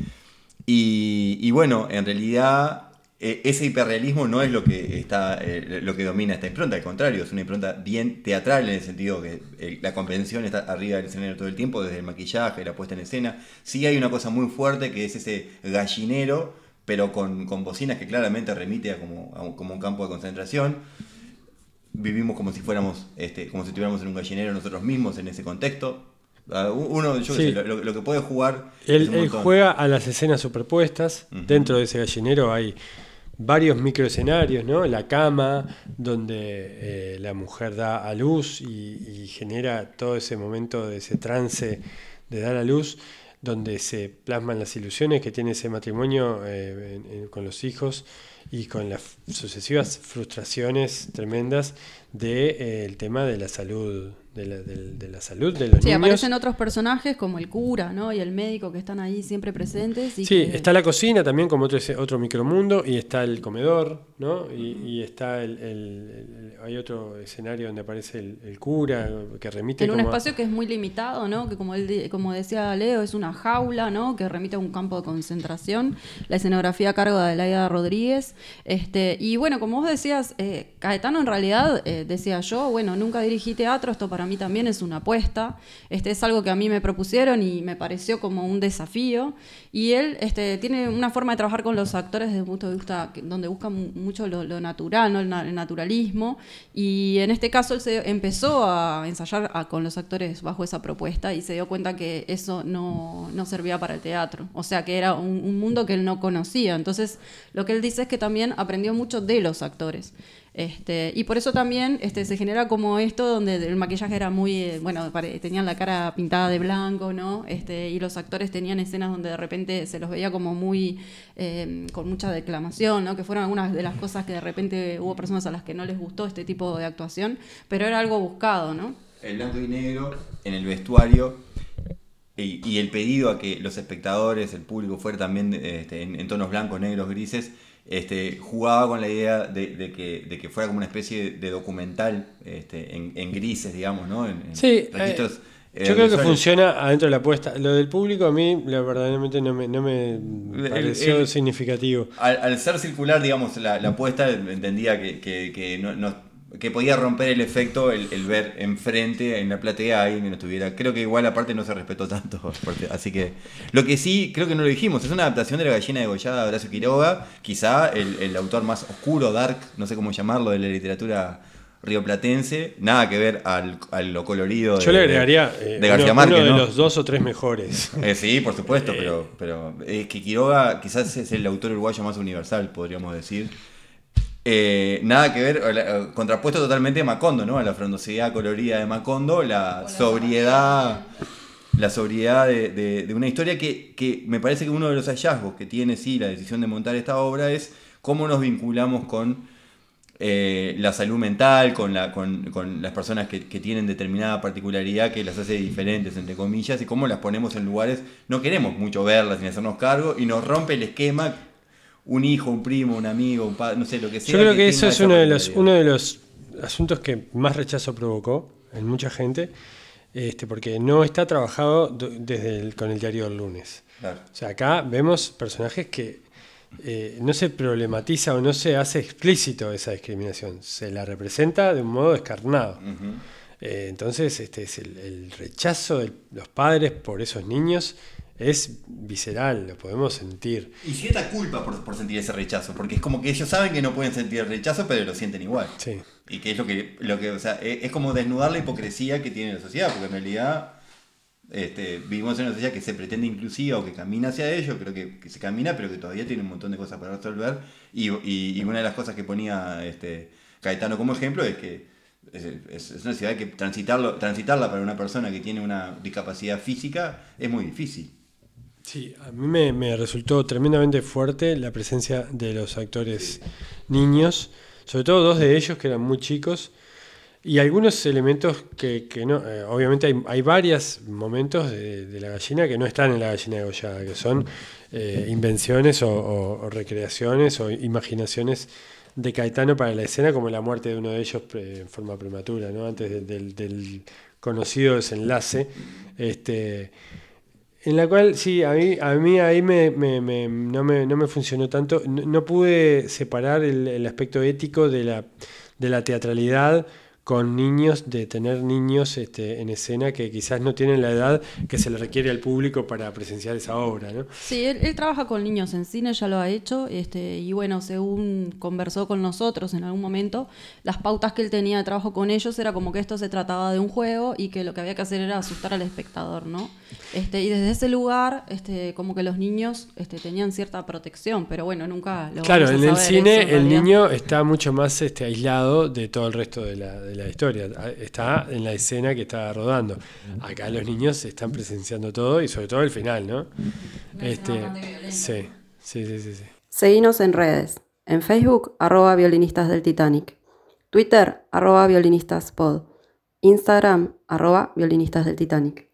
y, y bueno, en realidad eh, ese hiperrealismo no es lo que está eh, lo que domina esta impronta, al contrario, es una impronta bien teatral en el sentido que eh, la convención está arriba del escenario todo el tiempo, desde el maquillaje, la puesta en escena. Sí hay una cosa muy fuerte que es ese gallinero, pero con, con bocinas que claramente remite a como, a un, como un campo de concentración. Vivimos como si fuéramos, este, como si estuviéramos en un gallinero nosotros mismos en ese contexto. Uno, yo qué Sí. sé, lo, lo que puede jugar es Él, juega a las escenas superpuestas. Dentro de ese gallinero hay varios microescenarios, ¿no? La cama, donde eh, la mujer da a luz y, y genera todo ese momento de ese trance de dar a luz, donde se plasman las ilusiones que tiene ese matrimonio eh, en- en- con los hijos y con las sucesivas frustraciones tremendas del tema de la salud, de la, del- de la salud de los Sí, niños. aparecen otros personajes como el cura, ¿no? Y el médico que están ahí siempre presentes. Y Sí, que- está la cocina también como otro, otro micromundo y está el comedor, ¿no? Y, y está el, el- el- hay otro escenario donde aparece el, el cura que remite En un a- espacio que es muy limitado, ¿no? Que como, él, como decía Leo, es una jaula, ¿no? Que remite a un campo de concentración. La escenografía a cargo de Laida Rodríguez. Este, y bueno, como vos decías, eh, Caetano en realidad, eh, decía yo, bueno, nunca dirigí teatro, esto para mí también es una apuesta. Este, es algo que a mí me propusieron y me pareció como un desafío. Y él este, tiene una forma de trabajar con los actores desde un punto de vista donde busca mu- mucho lo, lo natural, ¿no? el, na- el naturalismo. Y en este caso él se empezó a ensayar a- con los actores bajo esa propuesta y se dio cuenta que eso no, no servía para el teatro. O sea, que era un, un mundo que él no conocía. Entonces, lo que él dice es que también aprendió mucho de los actores. Este, y por eso también este, se genera como esto donde el maquillaje era muy, eh, bueno, tenían la cara pintada de blanco, ¿no? Este, y los actores tenían escenas donde de repente se los veía como muy, eh, con mucha declamación, ¿no? Que fueron algunas de las cosas que de repente hubo personas a las que no les gustó este tipo de actuación, pero era algo buscado, ¿no? El blanco y negro en el vestuario y, el pedido a que los espectadores, el público fuera también este, en tonos blancos, negros, grises, este, jugaba con la idea de, de que, de que fuera como una especie de documental este, en, en grises, digamos, ¿no? En, en Sí, registros, eh, eh, yo creo que funciona adentro de la apuesta. Lo del público a mí la, verdaderamente no me, no me pareció el- significativo. Al, al ser circular, digamos, la, la apuesta entendía que, que, que no, no- que podía romper el efecto el, el ver enfrente en la platea a alguien que no estuviera. Creo que igual aparte no se respetó tanto. porque- así que lo que sí, creo que no lo dijimos, es una adaptación de la gallina degollada de Horacio Quiroga, quizá el, el autor más oscuro, dark, no sé cómo llamarlo, de la literatura rioplatense. Nada que ver al, a lo colorido de, Yo le agregaría eh, de García uno, Márquez. uno de ¿no? los dos o tres mejores. Eh, sí, por supuesto, pero, pero es que Quiroga quizás es el autor uruguayo más universal, podríamos decir. Eh, nada que ver, contrapuesto totalmente a Macondo, ¿no? A la frondosidad colorida de Macondo, la sobriedad, la sobriedad de, de- de una historia que, que me parece que uno de los hallazgos que tiene sí la decisión de montar esta obra es cómo nos vinculamos con eh, la salud mental, con, la, con, con las personas que, que tienen determinada particularidad que las hace diferentes, entre comillas, y cómo las ponemos en lugares, no queremos mucho verlas ni hacernos cargo, y nos rompe el esquema un hijo, un primo, un amigo, un padre, no sé, lo que sea. Yo creo que eso es uno de los uno de los asuntos que más rechazo provocó en mucha gente, este, porque no está trabajado do- desde el- con el diario del lunes. Claro. O sea, acá vemos personajes que eh, no se problematiza o no se hace explícito esa discriminación, se la representa de un modo descarnado. Eh, entonces, este es el, el rechazo de los padres por esos niños es visceral, lo podemos sentir. Y cierta culpa por, por sentir ese rechazo, porque es como que ellos saben que no pueden sentir el rechazo, pero lo sienten igual. Sí. Y que es lo que, lo que o sea, es, es como desnudar la hipocresía que tiene la sociedad, porque en realidad este, vivimos en una sociedad que se pretende inclusiva o que camina hacia ello, creo que, que se camina, pero que todavía tiene un montón de cosas para resolver. Y, y- y una de las cosas que ponía este, Caetano como ejemplo es que es, es- es una ciudad que transitarlo, transitarla para una persona que tiene una discapacidad física es muy difícil. Sí, a mí me, me resultó tremendamente fuerte la presencia de los actores niños, sobre todo dos de ellos que eran muy chicos, y algunos elementos que, que no, eh, obviamente hay, hay varios momentos de, de la gallina que no están en la gallina degollada, que son eh, invenciones o, o- o recreaciones o imaginaciones de Caetano para la escena, como la muerte de uno de ellos pre- en forma prematura, ¿no? antes de- del, del conocido desenlace. Este, en la cual, sí, a mí, a mí ahí me, me- me- no, me, no me funcionó tanto. No, pude separar el, el aspecto ético de la, de la teatralidad con niños, de tener niños este, en escena que quizás no tienen la edad que se le requiere al público para presenciar esa obra. ¿no? Sí, él, él trabaja con niños en cine, ya lo ha hecho, este, y bueno, según conversó con nosotros en algún momento, las pautas que él tenía de trabajo con ellos era como que esto se trataba de un juego y que lo que había que hacer era asustar al espectador, ¿no? Este, y desde ese lugar, este, como que los niños este, tenían cierta protección, pero bueno, nunca lo Claro, en el cine eso, el niño está mucho más este, aislado de todo el resto de la, de la historia. Está en la escena que está rodando. Acá los niños están presenciando todo y sobre todo el final, ¿no? Este, sí, sí, sí, sí, sí. Seguinos en redes. En Facebook, arroba violinistas del Titanic. Twitter, arroba violinistas-pod. Instagram, arroba violinistas del Titanic.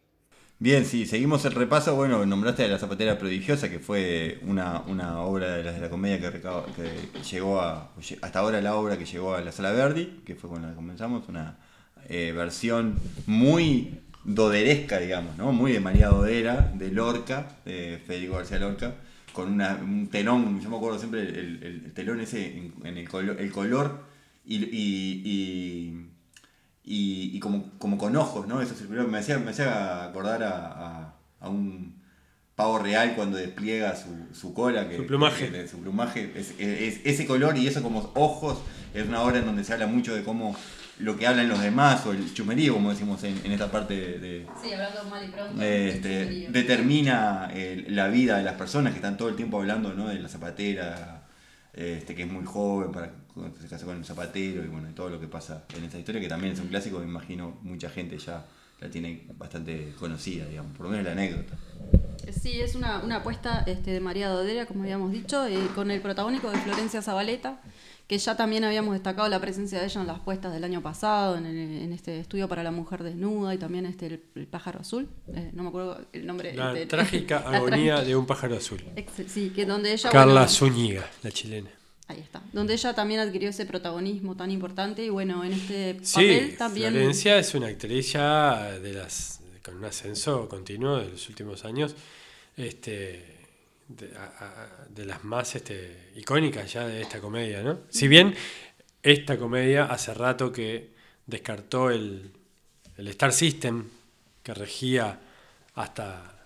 Bien, si seguimos el repaso, bueno, nombraste a La Zapatera Prodigiosa, que fue una, una obra de las de la comedia que, que llegó a, hasta ahora la obra que llegó a la Sala Verdi, que fue con la que comenzamos, una eh, versión muy doderesca, digamos, ¿no? Muy de María Dodera, de Lorca, de Federico García Lorca, con una- un telón, yo me acuerdo siempre el, el- el telón ese en, en el, colo- el color y, y- y- y, y como, como con ojos, ¿no? Eso circular me hacía, me hacía acordar a, a- a un pavo real cuando despliega su, su cola. Que, Su plumaje. que- su plumaje. Es, es- ese color y eso como ojos es una obra en donde se habla mucho de cómo lo que hablan los demás o el chumerío, como decimos en, en esta parte de, de- Sí, hablando mal y pronto. este, determina el- la vida de las personas que están todo el tiempo hablando ¿no? de la zapatera, este, que es muy joven, para se casa con un zapatero y bueno, y todo lo que pasa en esta historia, que también es un clásico, me imagino mucha gente ya la tiene bastante conocida, digamos, por lo menos la anécdota. Sí, es una, una apuesta este, de María Dodera, como habíamos dicho, eh, con el protagónico de Florencia Zabaleta, que ya también habíamos destacado la presencia de ella en las puestas del año pasado, en, el- en este estudio para la mujer desnuda y también este el, el pájaro azul. Eh, no me acuerdo el nombre. La este, trágica la agonía trágica- de un pájaro azul. Sí, que donde ella. Carla bueno, Zúñiga, la chilena. Ahí está. Donde ella también adquirió ese protagonismo tan importante y bueno, en este Sí, papel también. Florencia es una actriz ya de las con un ascenso continuo de los últimos años, este, de, de las más este, icónicas ya de esta comedia, ¿no? Si bien esta comedia hace rato que descartó el, el Star System que regía hasta,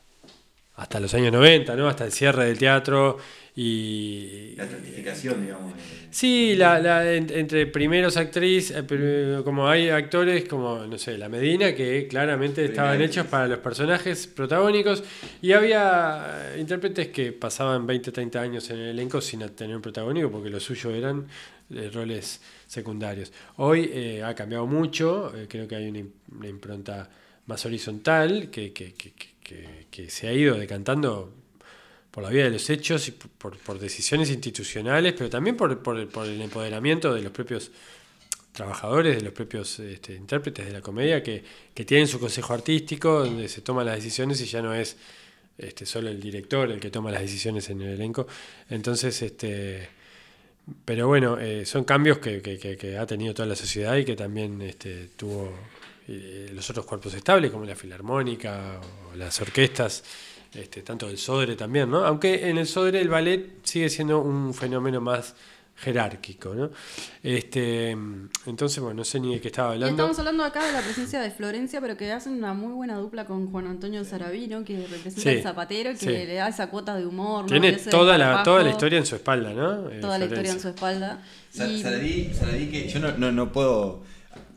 hasta los años 90, ¿no? Hasta el cierre del teatro y La estratificación, digamos. Sí, la, la- en- entre primeros actrices, como hay actores como, no sé, La Medina, que claramente estaban hechos para los personajes protagónicos, y había eh, intérpretes que pasaban 20, 30 años en el elenco sin tener un protagónico, porque lo suyo eran eh, roles secundarios. Hoy eh, ha cambiado mucho, eh, creo que hay una, im- una impronta más horizontal, que, que- que- que- se ha ido decantando por la vía de los hechos y por, por- decisiones institucionales, pero también por, por- el empoderamiento de los propios trabajadores, de los propios este, intérpretes de la comedia, que, que tienen su consejo artístico, donde se toman las decisiones y ya no es este, solo el director el que toma las decisiones en el elenco. Entonces, este, pero bueno, eh, son cambios que- que- que ha tenido toda la sociedad y que también este, tuvo eh, los otros cuerpos estables, como la filarmónica o las orquestas, este, tanto el Sodre también, ¿no? Aunque en el Sodre el ballet sigue siendo un fenómeno más jerárquico, ¿no? Este, entonces, bueno, no sé ni de qué estaba Y hablando. estamos hablando acá de la presencia de Florencia, pero que hacen una muy buena dupla con Juan Antonio Sarabino, que representa Sí, el zapatero, que sí. le da esa cuota de humor. ¿no? Tiene toda la, toda la historia en su espalda, ¿no? Eh, Toda la historia en su espalda. Y- Saladí que yo no, no, no puedo.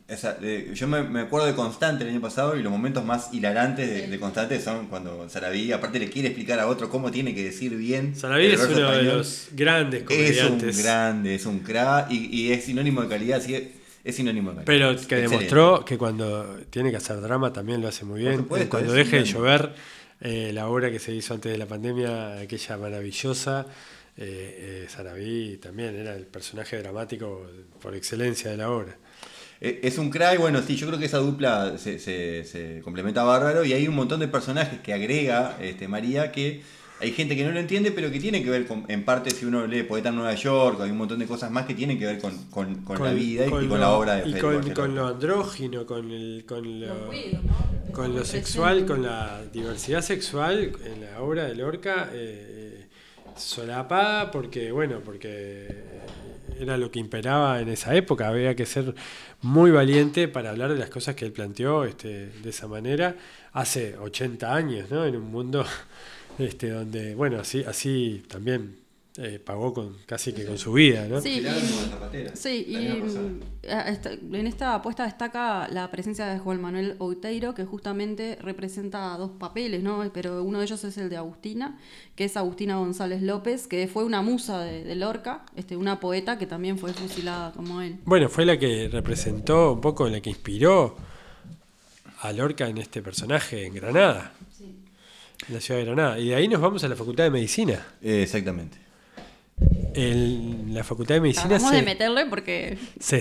Esa- eh, yo me, me acuerdo de Constante el año pasado y los momentos más hilarantes de, de Constante son cuando Saladí, aparte le quiere explicar a otro cómo tiene que decir bien. Saladí el es uno de los grandes Es comediantes. un grande, es un crack y, y es sinónimo de calidad, sí, es, es sinónimo de calidad. Pero que Excelente. demostró que cuando tiene que hacer drama también lo hace muy bien. supuesto, cuando es deje de llover, eh, la obra que se hizo antes de la pandemia, aquella maravillosa, eh, eh, Sarabí también era el personaje dramático por excelencia de la obra. Eh, Es un crack, bueno, sí, yo creo que esa dupla se, se- se complementa bárbaro y hay un montón de personajes que agrega este, María que hay gente que no lo entiende, pero que tiene que ver con, en parte, si uno lee Poeta en Nueva York, hay un montón de cosas más que tienen que ver con, con- con la vida y, y con la obra de y Federico con, lo andrógino, con, el, con lo, Lo lo sexual, con la diversidad sexual en la obra de Lorca, eh, solapada porque, bueno, porque era lo que imperaba en esa época. Había que ser muy valiente para hablar de las cosas que él planteó este, de esa manera hace 80 años, ¿no? En un mundo este, donde, bueno, así, así también eh, pagó con casi que con su vida, ¿no? Sí, y-. Sí, y en esta apuesta destaca la presencia de Juan Manuel Outeiro, que justamente representa dos papeles, ¿no? Pero uno de ellos es el de Agustina, que es Agustina González López, que fue una musa de, de Lorca, este, una poeta que también fue fusilada como él. Bueno, fue la que representó un poco, la que inspiró a Lorca en este personaje en Granada, en la ciudad de Granada. Y de ahí nos vamos a la Facultad de Medicina. Eh, exactamente. En la Facultad de Medicina se, de meterle porque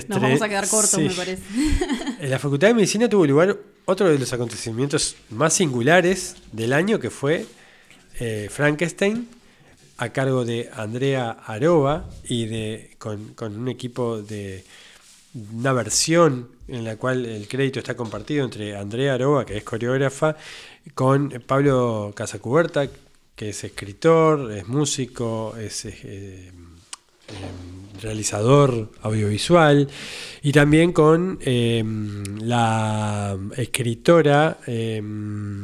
nos vamos a quedar cortos, sí. me parece. en la Facultad de Medicina tuvo lugar otro de los acontecimientos más singulares del año, que fue eh, Frankenstein, a cargo de Andrea Aroba y de con, con un equipo de una versión en la cual el crédito está compartido entre Andrea Aroba, que es coreógrafa, con Pablo Casacuberta, que es escritor, es músico, es eh, eh, realizador audiovisual, y también con eh, la escritora, eh,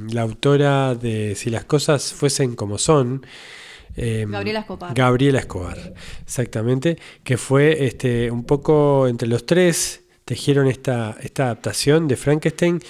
la autora de Si las cosas fuesen como son, eh, Gabriela Escobar. Gabriela Escobar, exactamente, que fue este, un poco entre los tres, tejieron esta, esta adaptación de Frankenstein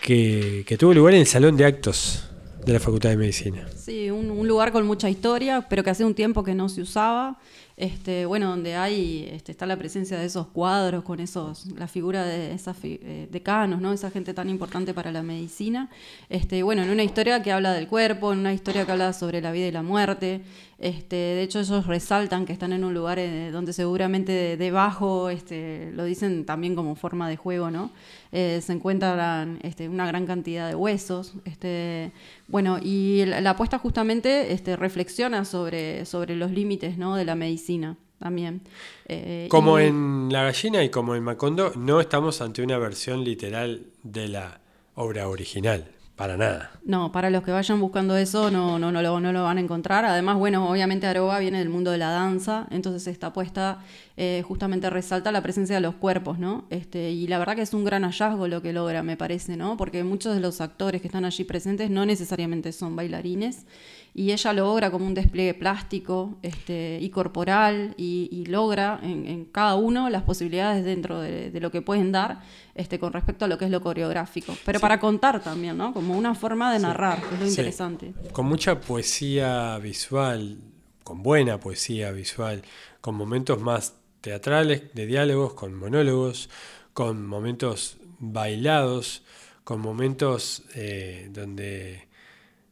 que, que tuvo lugar en el Salón de Actos de la Facultad de Medicina. Sí, un, lugar con mucha historia, pero que hace un tiempo que no se usaba. este, bueno, donde hay, este, está la presencia de esos cuadros con esos, la figura de esas eh, decanos, ¿no? Esa gente tan importante para la medicina. Este, bueno, en una historia que habla del cuerpo, en una historia que habla sobre la vida y la muerte. Este, de hecho, ellos resaltan que están en un lugar eh, donde seguramente debajo, este, lo dicen también como forma de juego, ¿no? Eh, se encuentran este, una gran cantidad de huesos. Este, bueno, y la, apuesta justamente este, reflexiona sobre, sobre los límites ¿no? de la medicina también. Eh, como en La gallina y como en Macondo, no estamos ante una versión literal de la obra original. Para nada. No, para los que vayan buscando eso no, no, no, lo, no lo van a encontrar. Además, bueno, obviamente Aroba viene del mundo de la danza, entonces esta apuesta eh, justamente resalta la presencia de los cuerpos, ¿no? Este, y la verdad que es un gran hallazgo lo que logra, me parece, ¿no? Porque muchos de los actores que están allí presentes no necesariamente son bailarines y ella logra como un despliegue plástico este, y corporal y, logra en, cada uno las posibilidades dentro de, lo que pueden dar este, con respecto a lo que es lo coreográfico, pero para contar también, ¿no? Como una forma de narrar, que es lo interesante. Con mucha poesía visual, con buena poesía visual, con momentos más teatrales, de diálogos, con monólogos, con momentos bailados, con momentos eh, donde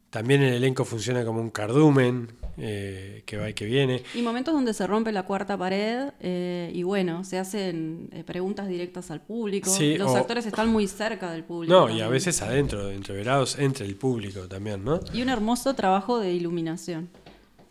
también el elenco funciona como un cardumen eh, que va y que viene. Y momentos donde se rompe la cuarta pared eh, y bueno, se hacen eh, preguntas directas al público. Los actores están muy cerca del público. No, y a veces adentro, entreverados entre el público también, ¿no? Y un hermoso trabajo de iluminación.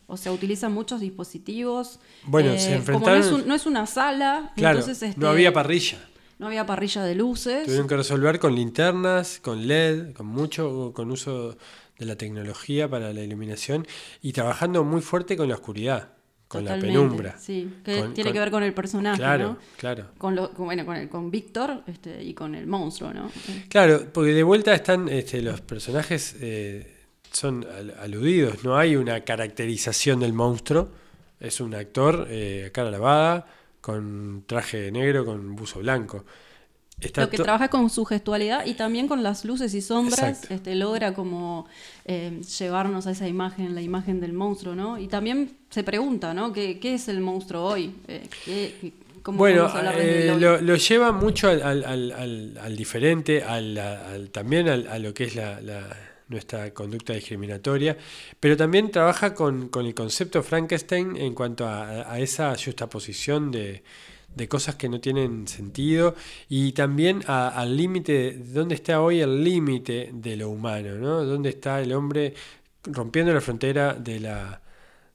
O sea, utilizan muchos dispositivos. Bueno, se enfrentaron... Como no es, una sala, claro, este, no había parrilla. No había parrilla de luces. Tuvieron que resolver con linternas, con LED, con mucho, con uso de la tecnología para la iluminación y trabajando muy fuerte con la oscuridad, con la penumbra. Sí, que tiene que ver con el personaje, claro, Claro, con, lo, bueno, con, el, con Víctor este, y con el monstruo, ¿no? Claro, porque de vuelta están este, los personajes eh, son aludidos, no hay una caracterización del monstruo, es un actor eh, cara lavada, con traje negro, con buzo blanco lo que trabaja con su gestualidad y también con las luces y sombras, este, logra como eh, llevarnos a esa imagen, la imagen del monstruo, ¿no? Y también se pregunta, ¿no? ¿Qué, es el monstruo hoy? Eh, bueno, eh, lo, lleva mucho al, diferente, al, también a lo que es la, nuestra conducta discriminatoria, pero también trabaja con, el concepto Frankenstein en cuanto a, a esa justaposición de de cosas que no tienen sentido y también al límite, ¿dónde está hoy el límite de lo humano? ¿no? ¿Dónde está el hombre rompiendo la frontera de la...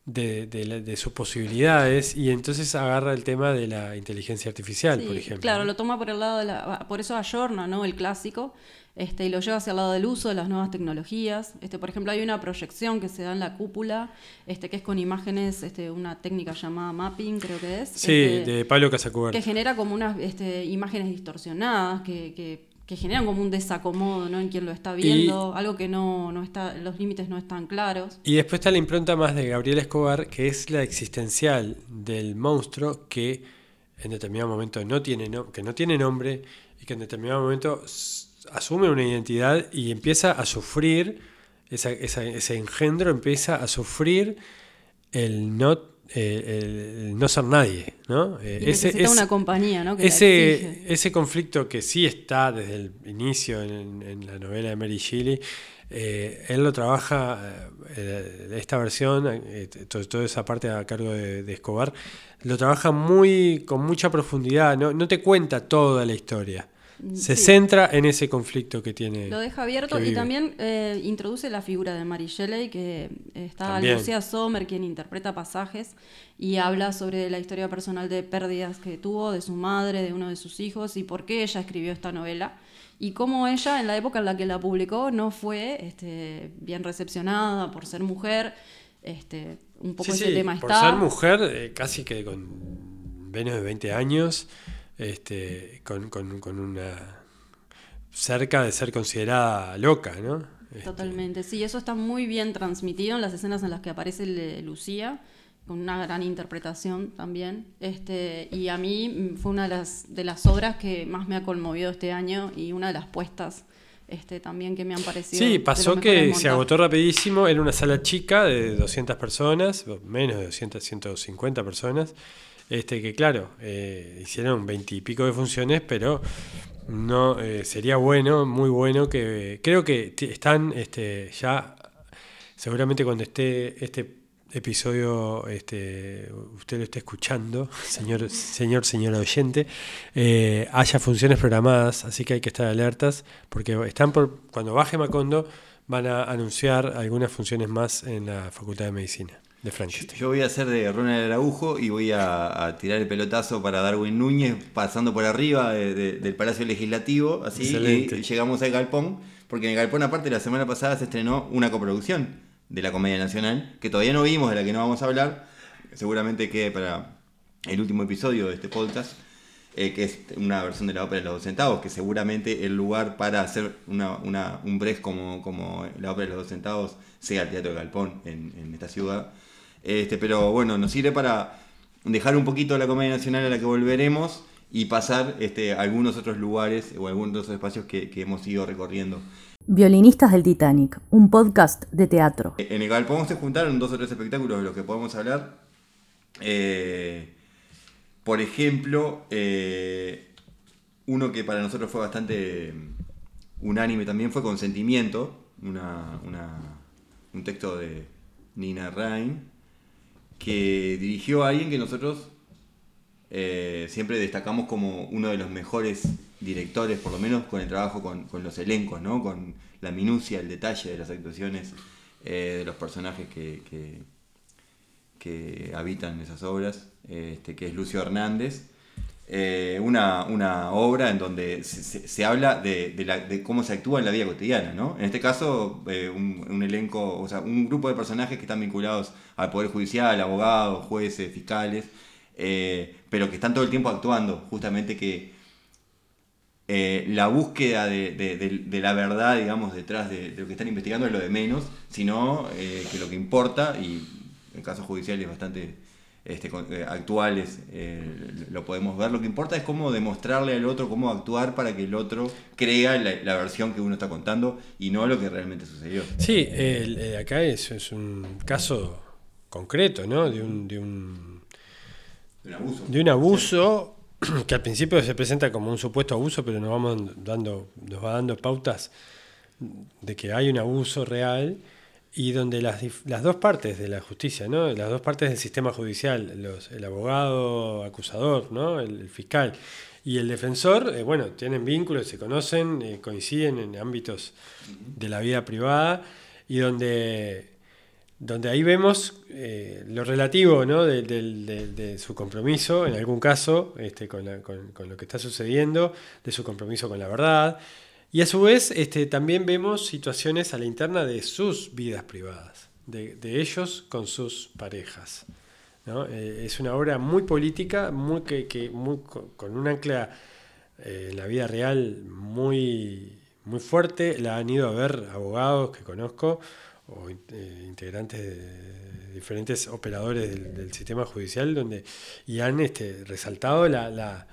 De, de, sus posibilidades y entonces agarra el tema de la inteligencia artificial, por ejemplo. Claro, lo toma por el lado de la... Por eso ayorna, ¿no? El clásico este, y lo lleva hacia el lado del uso de las nuevas tecnologías. Este, por ejemplo, hay una proyección que se da en la cúpula, este, que es con imágenes, este, una técnica llamada mapping, creo que es. Sí, este, de Pablo Casacuber. Que genera como unas este, imágenes distorsionadas, que, que, generan como un desacomodo ¿no? en quien lo está viendo, algo que no, no está, los límites no están claros. Y después está la impronta más de Gabriel Escobar, que es la existencial del monstruo que en determinado momento no tiene, no, que no tiene nombre y que en determinado momento asume una identidad y empieza a sufrir, ese engendro empieza a sufrir el no, eh, el no ser nadie. ¿no? Eh, ese, una compañía, ¿no? ese, ese conflicto que sí está desde el inicio en, la novela de Mary Shelley, eh, él lo trabaja, esta versión, toda esa parte a cargo de, Escobar, lo trabaja muy con mucha profundidad, no, no te cuenta toda la historia se centra en ese conflicto que tiene. Lo deja abierto y también eh, introduce la figura de Mary Shelley, que está Lucia Sommer, quien interpreta pasajes y habla sobre la historia personal de pérdidas que tuvo de su madre, de uno de sus hijos y por qué ella escribió esta novela. Y cómo ella, en la época en la que la publicó, no fue este, bien recepcionada por ser mujer. Este, un poco ese tema está. Por ser mujer, eh, casi que con menos de 20 años este, con, con, una cerca de ser considerada loca, ¿no? Este, Totalmente, sí, eso está muy bien transmitido en las escenas en las que aparece Lucía, con una gran interpretación también. Este, y a mí fue una de las, de las obras que más me ha conmovido este año y una de las puestas este, también que me han parecido. Sí, pasó que se agotó rapidísimo, era una sala chica de 200 personas, menos de 200, 150 personas, este que claro, eh, hicieron 20 y pico de funciones, pero no eh, sería bueno, muy bueno que creo que están este, ya seguramente cuando esté este episodio este, usted lo esté escuchando, señor, señor, señora oyente, eh, haya funciones programadas, así que hay que estar alertas, porque están por, cuando baje Macondo van a anunciar algunas funciones más en la Facultad de Medicina de Frankenstein. Yo voy a hacer de Ronald Araujo y voy a, a tirar el pelotazo para Darwin Núñez pasando por arriba de- de- del Palacio Legislativo, así Excelente. y llegamos al Galpón, porque en el Galpón aparte la semana pasada se estrenó una coproducción de la Comedia Nacional, que todavía no vimos, de la que no vamos a hablar, seguramente quede para el último episodio de este podcast, eh, que es una versión de la ópera de los dos centavos, que seguramente el lugar para hacer una, una- un break como, como la ópera de los dos centavos sea el Teatro del Galpón en, en esta ciudad. Este, pero bueno, nos sirve para dejar un poquito la comedia nacional a la que volveremos y pasar este, a algunos otros lugares o algunos otros espacios que, que hemos ido recorriendo. Violinistas del Titanic, un podcast de teatro. En el Galpón se juntaron dos o tres espectáculos de los que podemos hablar. Eh, por ejemplo, eh, uno que para nosotros fue bastante unánime también fue Consentimiento, una, una- un texto de Nina Rain, que dirigió a alguien que nosotros eh, siempre destacamos como uno de los mejores directores, por lo menos con el trabajo con, los elencos, ¿no? con la minucia, el detalle de las actuaciones eh, de los personajes que, que, que habitan esas obras, este, que es Lucio Hernández. Eh, una, una obra en donde se, habla de, de la- de cómo se actúa en la vida cotidiana, ¿no? En este caso, eh, un, un elenco, o sea, un grupo de personajes que están vinculados al Poder Judicial, abogados, jueces, fiscales, eh, pero que están todo el tiempo actuando, justamente que la búsqueda de, de- la verdad, digamos, detrás de, lo que están investigando es lo de menos, sino que lo que importa, y en casos judiciales bastante este, eh, actuales eh, lo podemos ver, lo que importa es cómo demostrarle al otro cómo actuar para que el otro crea la, la versión que uno está contando y no lo que realmente sucedió. Sí, el- acá es, es un caso concreto, ¿no? De un, de un, Un abuso. de un abuso que al principio se presenta como un supuesto abuso, pero nos vamos dando, nos va dando pautas de que hay un abuso real y donde las, las dos partes de la justicia, ¿no? las dos partes del sistema judicial, los, el abogado acusador, ¿no? el, el fiscal y el defensor, eh, bueno, tienen vínculos, se conocen, eh, coinciden en ámbitos de la vida privada y donde, donde ahí vemos eh, lo relativo ¿no? de, de- de su compromiso, en algún caso, este, con, la- con- con lo que está sucediendo, de su compromiso con la verdad. Y a su vez este, también vemos situaciones a la interna de sus vidas privadas, de, de ellos con sus parejas. ¿no? Eh, es una obra muy política, muy, que, que- muy co- con un ancla eh, en la vida real muy, muy fuerte. La han ido a ver abogados que conozco o eh, integrantes de diferentes operadores del, del sistema judicial donde, y han este, resaltado la, la-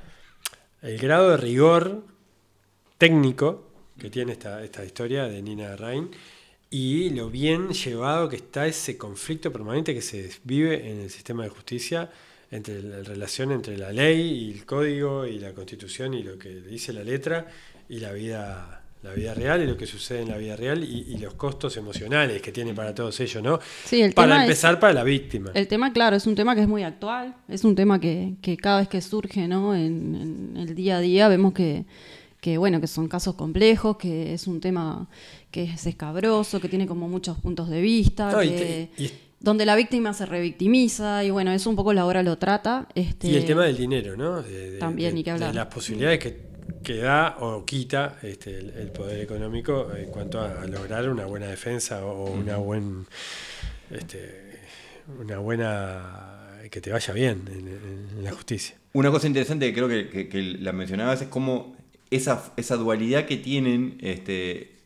el grado de rigor técnico que tiene esta, esta historia de Nina Rain y lo bien llevado que está ese conflicto permanente que se vive en el sistema de justicia entre la relación entre la ley y el código y la constitución y lo que dice la letra y la vida la vida real y lo que sucede en la vida real y, y los costos emocionales que tiene para todos ellos, ¿no? Sí, el para tema es- empezar para la víctima. El tema, claro, es un tema que es muy actual, es un tema que, que cada vez que surge ¿no? en, en el día a día vemos que, que, bueno, que son casos complejos, que es un tema que es escabroso, que tiene como muchos puntos de vista, No, y que- te- y- donde la víctima se revictimiza y bueno, eso un poco la obra lo trata. Este, Y el tema del dinero, ¿no? De, de- También, de- ni que hablar. de las posibilidades que, que da o quita este, el, el poder económico en cuanto a, a lograr una buena defensa o una buen este, una buena que te vaya bien en, en- en la justicia. Una cosa interesante que creo que, que- que la mencionabas es cómo esa, esa dualidad que tienen este,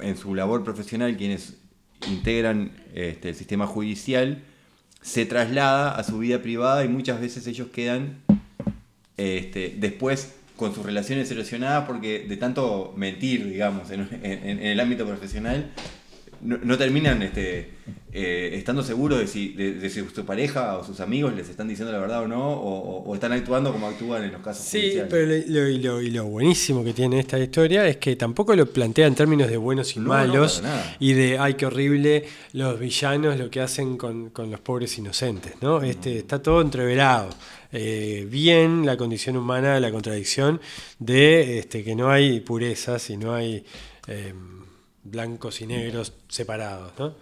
en su labor profesional quienes integran este, el sistema judicial se traslada a su vida privada y muchas veces ellos quedan este, después con sus relaciones erosionadas porque de tanto mentir, digamos, en, el ámbito profesional, no, no terminan este, eh, estando seguros de si, de, de si su pareja o sus amigos les están diciendo la verdad o no, o, están actuando como actúan en los casos Sí, judiciales. pero lo, y, lo, y lo buenísimo que tiene esta historia es que tampoco lo plantea en términos de buenos y No, malos y de, ay, qué horrible los villanos lo que hacen con, con los pobres inocentes, ¿no? Este, está todo entreverado. Eh, bien la condición humana, la contradicción de este, que no hay purezas y no hay eh, blancos y negros separados, ¿no?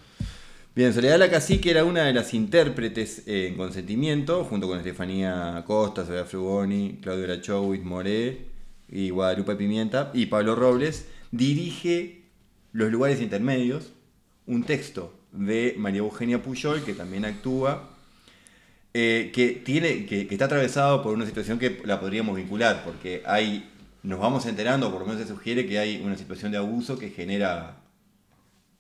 Bien, Soledad la Cacique era una de las intérpretes eh, en consentimiento, junto con Estefanía Costa, Soledad Frugoni, Claudio Lachowitz, Moré y Guadalupe Pimienta y Pablo Robles. Dirige Los lugares intermedios, un texto de María Eugenia Puyol, que también actúa, eh, que, tiene, que, que está atravesado por una situación que la podríamos vincular, porque hay, nos vamos enterando, por lo menos se sugiere que hay una situación de abuso que genera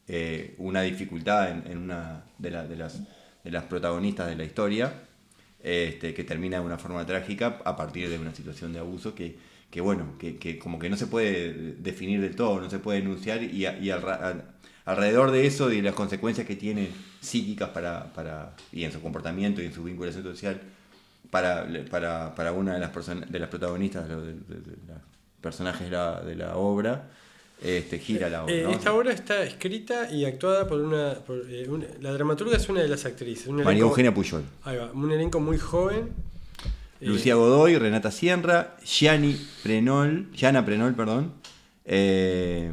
eh, una dificultad en, una de, la- de las, de las protagonistas de la historia, este, que termina de una forma trágica a partir de una situación de abuso que, que bueno, que, que como que no se puede definir del todo, no se puede enunciar y, alrededor de eso y las consecuencias que tiene psíquicas para, para, y en su comportamiento y en su vinculación social para, para, para una de las, person- de las protagonistas, de, de- de- personajes de la, de la obra, este, gira la obra. Eh, ¿no? esta obra está escrita y actuada por una... por, eh, una- la dramaturga es una de las actrices. María elenco- Eugenia Puyol. Ahí va, un elenco muy joven. Eh, Lucía Godoy, Renata Sierra, Gianni Prenol, Gianna Prenol, perdón, eh,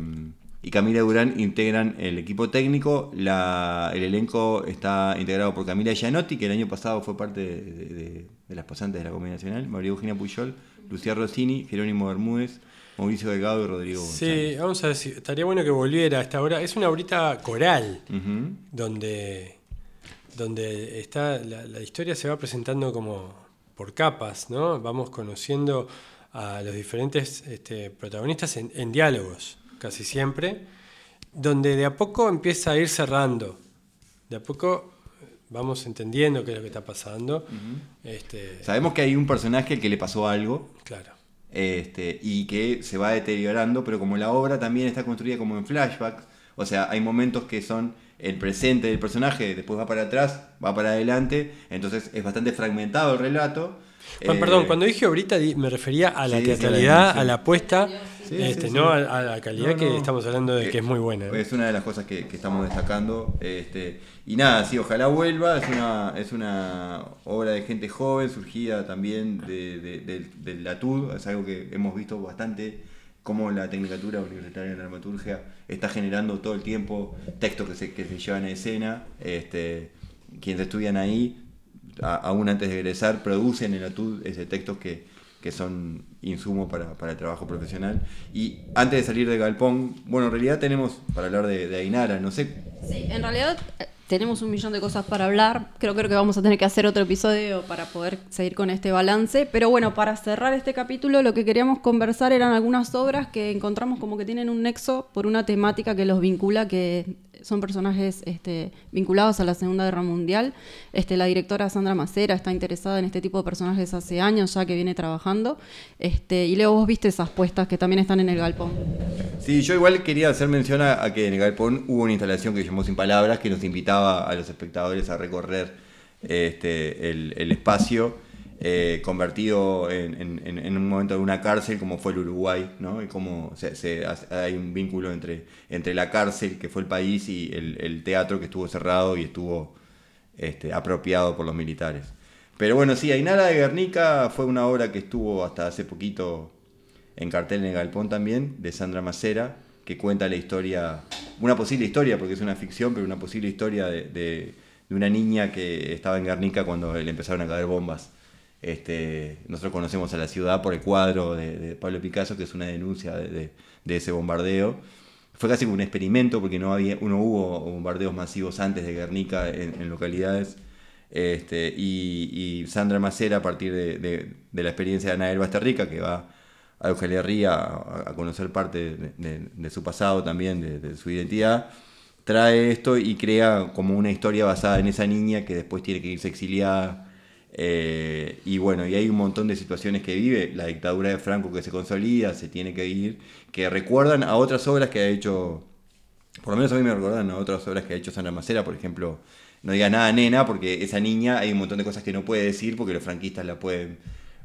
y Camila Durán integran el equipo técnico. La- el elenco está integrado por Camila Gianotti, que el año pasado fue parte de, de- de- de las pasantes de la Comedia Nacional, María Eugenia Puyol, Lucía Rossini, Jerónimo Bermúdez, Mauricio Delgado y Rodrigo Sí, González. vamos a ver si estaría bueno que volviera a esta obra. Es una horita coral donde, donde está la, la historia se va presentando como por capas, ¿no? Vamos conociendo a los diferentes este, protagonistas en, en diálogos, casi siempre, donde de a poco empieza a ir cerrando. De a poco vamos entendiendo qué es lo que está pasando. este, Sabemos que hay un personaje al que le pasó algo, claro. este, y que se va deteriorando, pero como la obra también está construida como en flashbacks, o sea, hay momentos que son el presente del personaje, después va para atrás, va para adelante, entonces es bastante fragmentado el relato. Juan, Eh, perdón, cuando dije ahorita me refería a la sí, sí, a la teatralidad, a la apuesta, Sí, este, sí, no sí. A, a la calidad No, que no. estamos hablando de que es muy buena. Es una de las cosas que, que estamos destacando. Este, y nada, sí, ojalá vuelva. Es una, es una obra de gente joven, surgida también de, de- del- del latud. Es algo que hemos visto bastante, cómo la Tecnicatura Universitaria de Dramaturgia está generando todo el tiempo textos que se, que se llevan a escena. Este, quienes estudian ahí, a- aún antes de egresar, producen en latud ese textos que, que son insumo para, para el trabajo profesional. Y antes de salir de Galpón, bueno, en realidad tenemos para hablar de, Ainara, no sé. Sí, en realidad eh, tenemos un millón de cosas para hablar. Creo, creo que vamos a tener que hacer otro episodio para poder seguir con este balance. Pero bueno, para cerrar este capítulo, lo que queríamos conversar eran algunas obras que encontramos como que tienen un nexo por una temática que los vincula, que son personajes este, vinculados a la Segunda Guerra Mundial. Este, la directora Sandra Macera está interesada en este tipo de personajes hace años ya que viene trabajando. Este, y Leo, vos viste esas puestas que también están en el galpón. Sí, yo igual quería hacer mención a, que en el Galpón hubo una instalación que llamó Sin Palabras, que nos invitaba a los espectadores a recorrer este, el espacio eh, convertido en, un momento de una cárcel como fue el Uruguay, ¿no? Y cómo hay un vínculo entre, entre la cárcel, que fue el país, y el, el teatro que estuvo cerrado y estuvo este, apropiado por los militares. Pero bueno, sí, Ainara de Guernica fue una obra que estuvo hasta hace poquito en cartel en el Galpón también, de Sandra Macera, que cuenta la historia, una posible historia, porque es una ficción, pero una posible historia de, de- de una niña que estaba en Guernica cuando le empezaron a caer bombas. Este, nosotros conocemos a la ciudad por el cuadro de, Pablo Picasso, que es una denuncia de, ese bombardeo. Fue casi como un experimento porque no, había, no hubo bombardeos masivos antes de Guernica en, localidades. Este, y, Sandra Macera, a partir de, la experiencia de Anael Basterrica, que va a Eugenia a, a conocer parte de, su pasado también, de su identidad, trae esto y crea como una historia basada en esa niña que después tiene que irse exiliada Eh, y bueno, y hay un montón de situaciones que vive, la dictadura de Franco que se consolida, se tiene que ir, que recuerdan a otras obras que ha hecho, por lo menos a mí me recuerdan a otras obras que ha hecho Sandra Macera, por ejemplo, No diga nada nena, porque esa niña hay un montón de cosas que no puede decir porque los franquistas la pueden,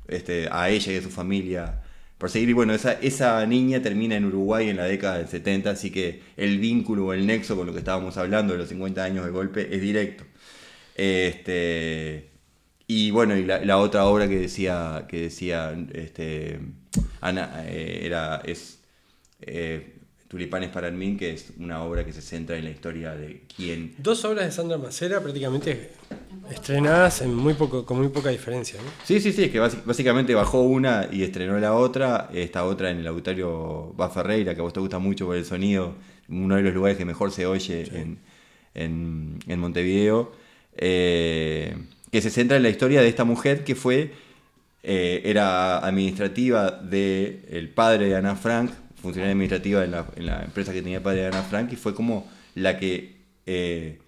este, a ella y a su familia, perseguir. Y bueno, esa, esa niña termina en Uruguay en la década del 70, así que el vínculo o el nexo con lo que estábamos hablando de los 50 años de golpe es directo. Este, y bueno, y la, la otra obra que decía, que decía este, Ana, eh, era, es eh, Tulipanes para mí, que es una obra que se centra en la historia de quién. Dos obras de Sandra Macera prácticamente estrenadas en muy poco, con muy poca diferencia. ¿no? Sí, sí, sí, es que básicamente bajó una y estrenó la otra. Esta otra en el auditorio Va Ferreira, que a vos te gusta mucho por el sonido, uno de los lugares que mejor se oye en, en- en Montevideo. eh, que se centra en la historia de esta mujer que fue. eh, era administrativa del el padre de Ana Frank, funcionaria administrativa en la, en la empresa que tenía el padre de Ana Frank, y fue como la que eh,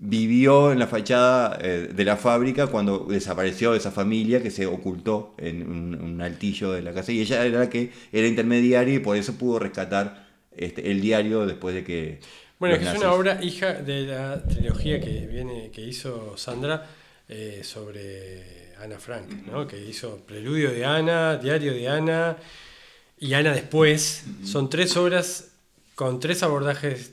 vivió en la fachada eh, de la fábrica cuando desapareció esa familia que se ocultó en un, un altillo de la casa, y ella era la que era intermediaria y por eso pudo rescatar este, el diario después de que... Bueno, que es una obra hija de la trilogía que viene que hizo Sandra eh, sobre Ana Frank, ¿no? que hizo Preludio de Ana, Diario de Ana y Ana después. Son tres obras con tres abordajes,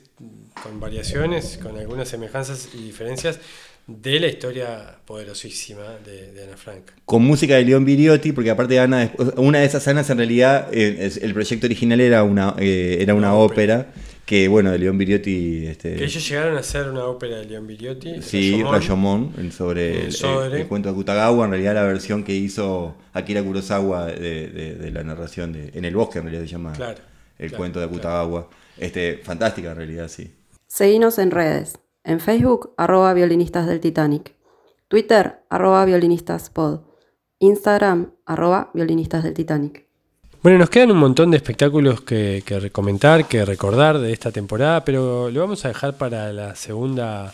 con variaciones, con algunas semejanzas y diferencias de la historia poderosísima de, de Ana Frank. con música de León Viriotti, porque aparte de Ana, una de esas Anas en realidad, eh, el proyecto original era una, eh, era una Una ópera, que bueno, de León Viriotti... Este, Que ellos llegaron a hacer una ópera de León Viriotti. Sí. Rayomón, sobre el, Sodre. el- el cuento de Akutagawa, en realidad la versión que hizo Akira Kurosawa de, de- de la narración de En el bosque, en realidad se llama Claro, el claro, cuento de Akutagawa. Este, fantástica en realidad, sí. Seguinos en redes. En Facebook, arroba violinistas del Titanic. Twitter, arroba violinistaspod. Instagram, arroba violinistas del Titanic. Bueno, nos quedan un montón de espectáculos que, que comentar, que recordar de esta temporada, pero lo vamos a dejar para la segunda,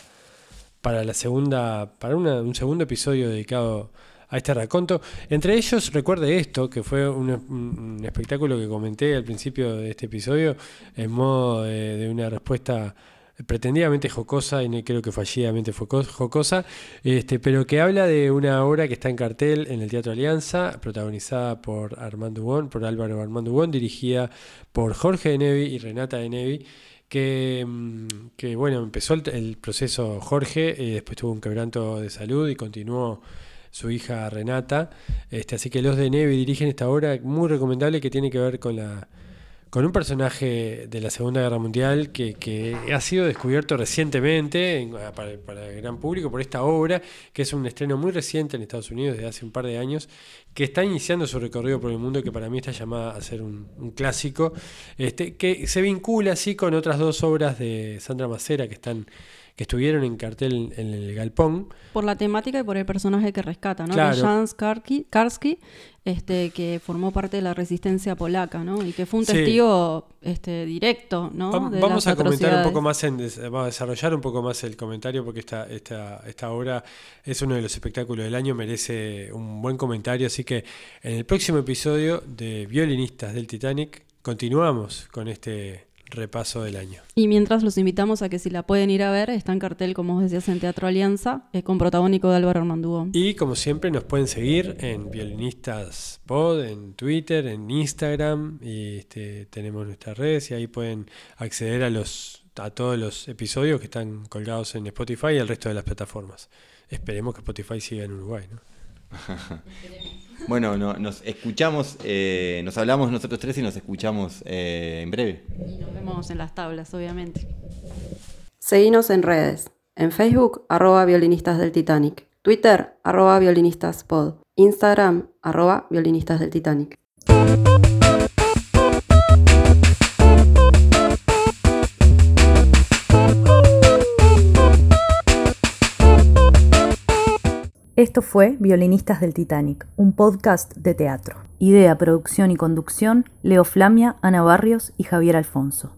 para la segunda, para una- un segundo episodio dedicado a este raconto. Entre ellos, recuerde esto, que fue un, espectáculo que comenté al principio de este episodio, en modo de una respuesta pretendidamente jocosa y creo que fallidamente fue co- jocosa, este, pero que habla de una obra que está en cartel en el Teatro Alianza, protagonizada por Armando Bon, por Álvaro Armando Bon, dirigida por Jorge de Nevi y Renata de Nevi, que, mm, que, bueno, empezó el, proceso Jorge, después tuvo un quebranto de salud y continuó su hija Renata, este, así que los de Nevi dirigen esta obra muy recomendable que tiene que ver con la con un personaje de la Segunda Guerra Mundial que, ha sido descubierto recientemente en- para, para el gran público por esta obra, que es un estreno muy reciente en Estados Unidos desde hace un par de años, que está iniciando su recorrido por el mundo, que para mí está llamada a ser un, un clásico, este, que se vincula así con otras dos obras de Sandra Macera que están que estuvieron en cartel en el Galpón. Por la temática y por el personaje que rescata, ¿no? Claro. Jan Karski, Karski, este, que formó parte de la resistencia polaca, ¿no? Y que fue un Sí. testigo este, directo, ¿no? De Vamos las a comentar un poco más, en vamos a desarrollar un poco más el comentario porque esta, esta, esta obra es uno de los espectáculos del año, merece un buen comentario, así que en el próximo episodio de Violinistas del Titanic continuamos con este repaso del año. Y mientras los invitamos a que si la pueden ir a ver, está en cartel, como vos decías, en Teatro Alianza, eh, con protagónico de Álvaro Armandugón. Y como siempre nos pueden seguir en Violinistas Pod, en Twitter, en Instagram, y este, tenemos nuestras redes y ahí pueden acceder a los a todos los episodios que están colgados en Spotify y el resto de las plataformas. Esperemos que Spotify siga en Uruguay, ¿no? Bueno, no- nos escuchamos, eh, nos hablamos nosotros tres y nos escuchamos eh, en breve. Y nos vemos en las tablas, obviamente. Seguinos en redes. En Facebook, arroba violinistas del Titanic. Twitter, arroba violinistaspod. Instagram, arroba violinistas del Titanic. Esto fue Violinistas del Titanic, un podcast de teatro. Idea, producción y conducción, Leo Flamia, Ana Barrios y Javier Alfonso.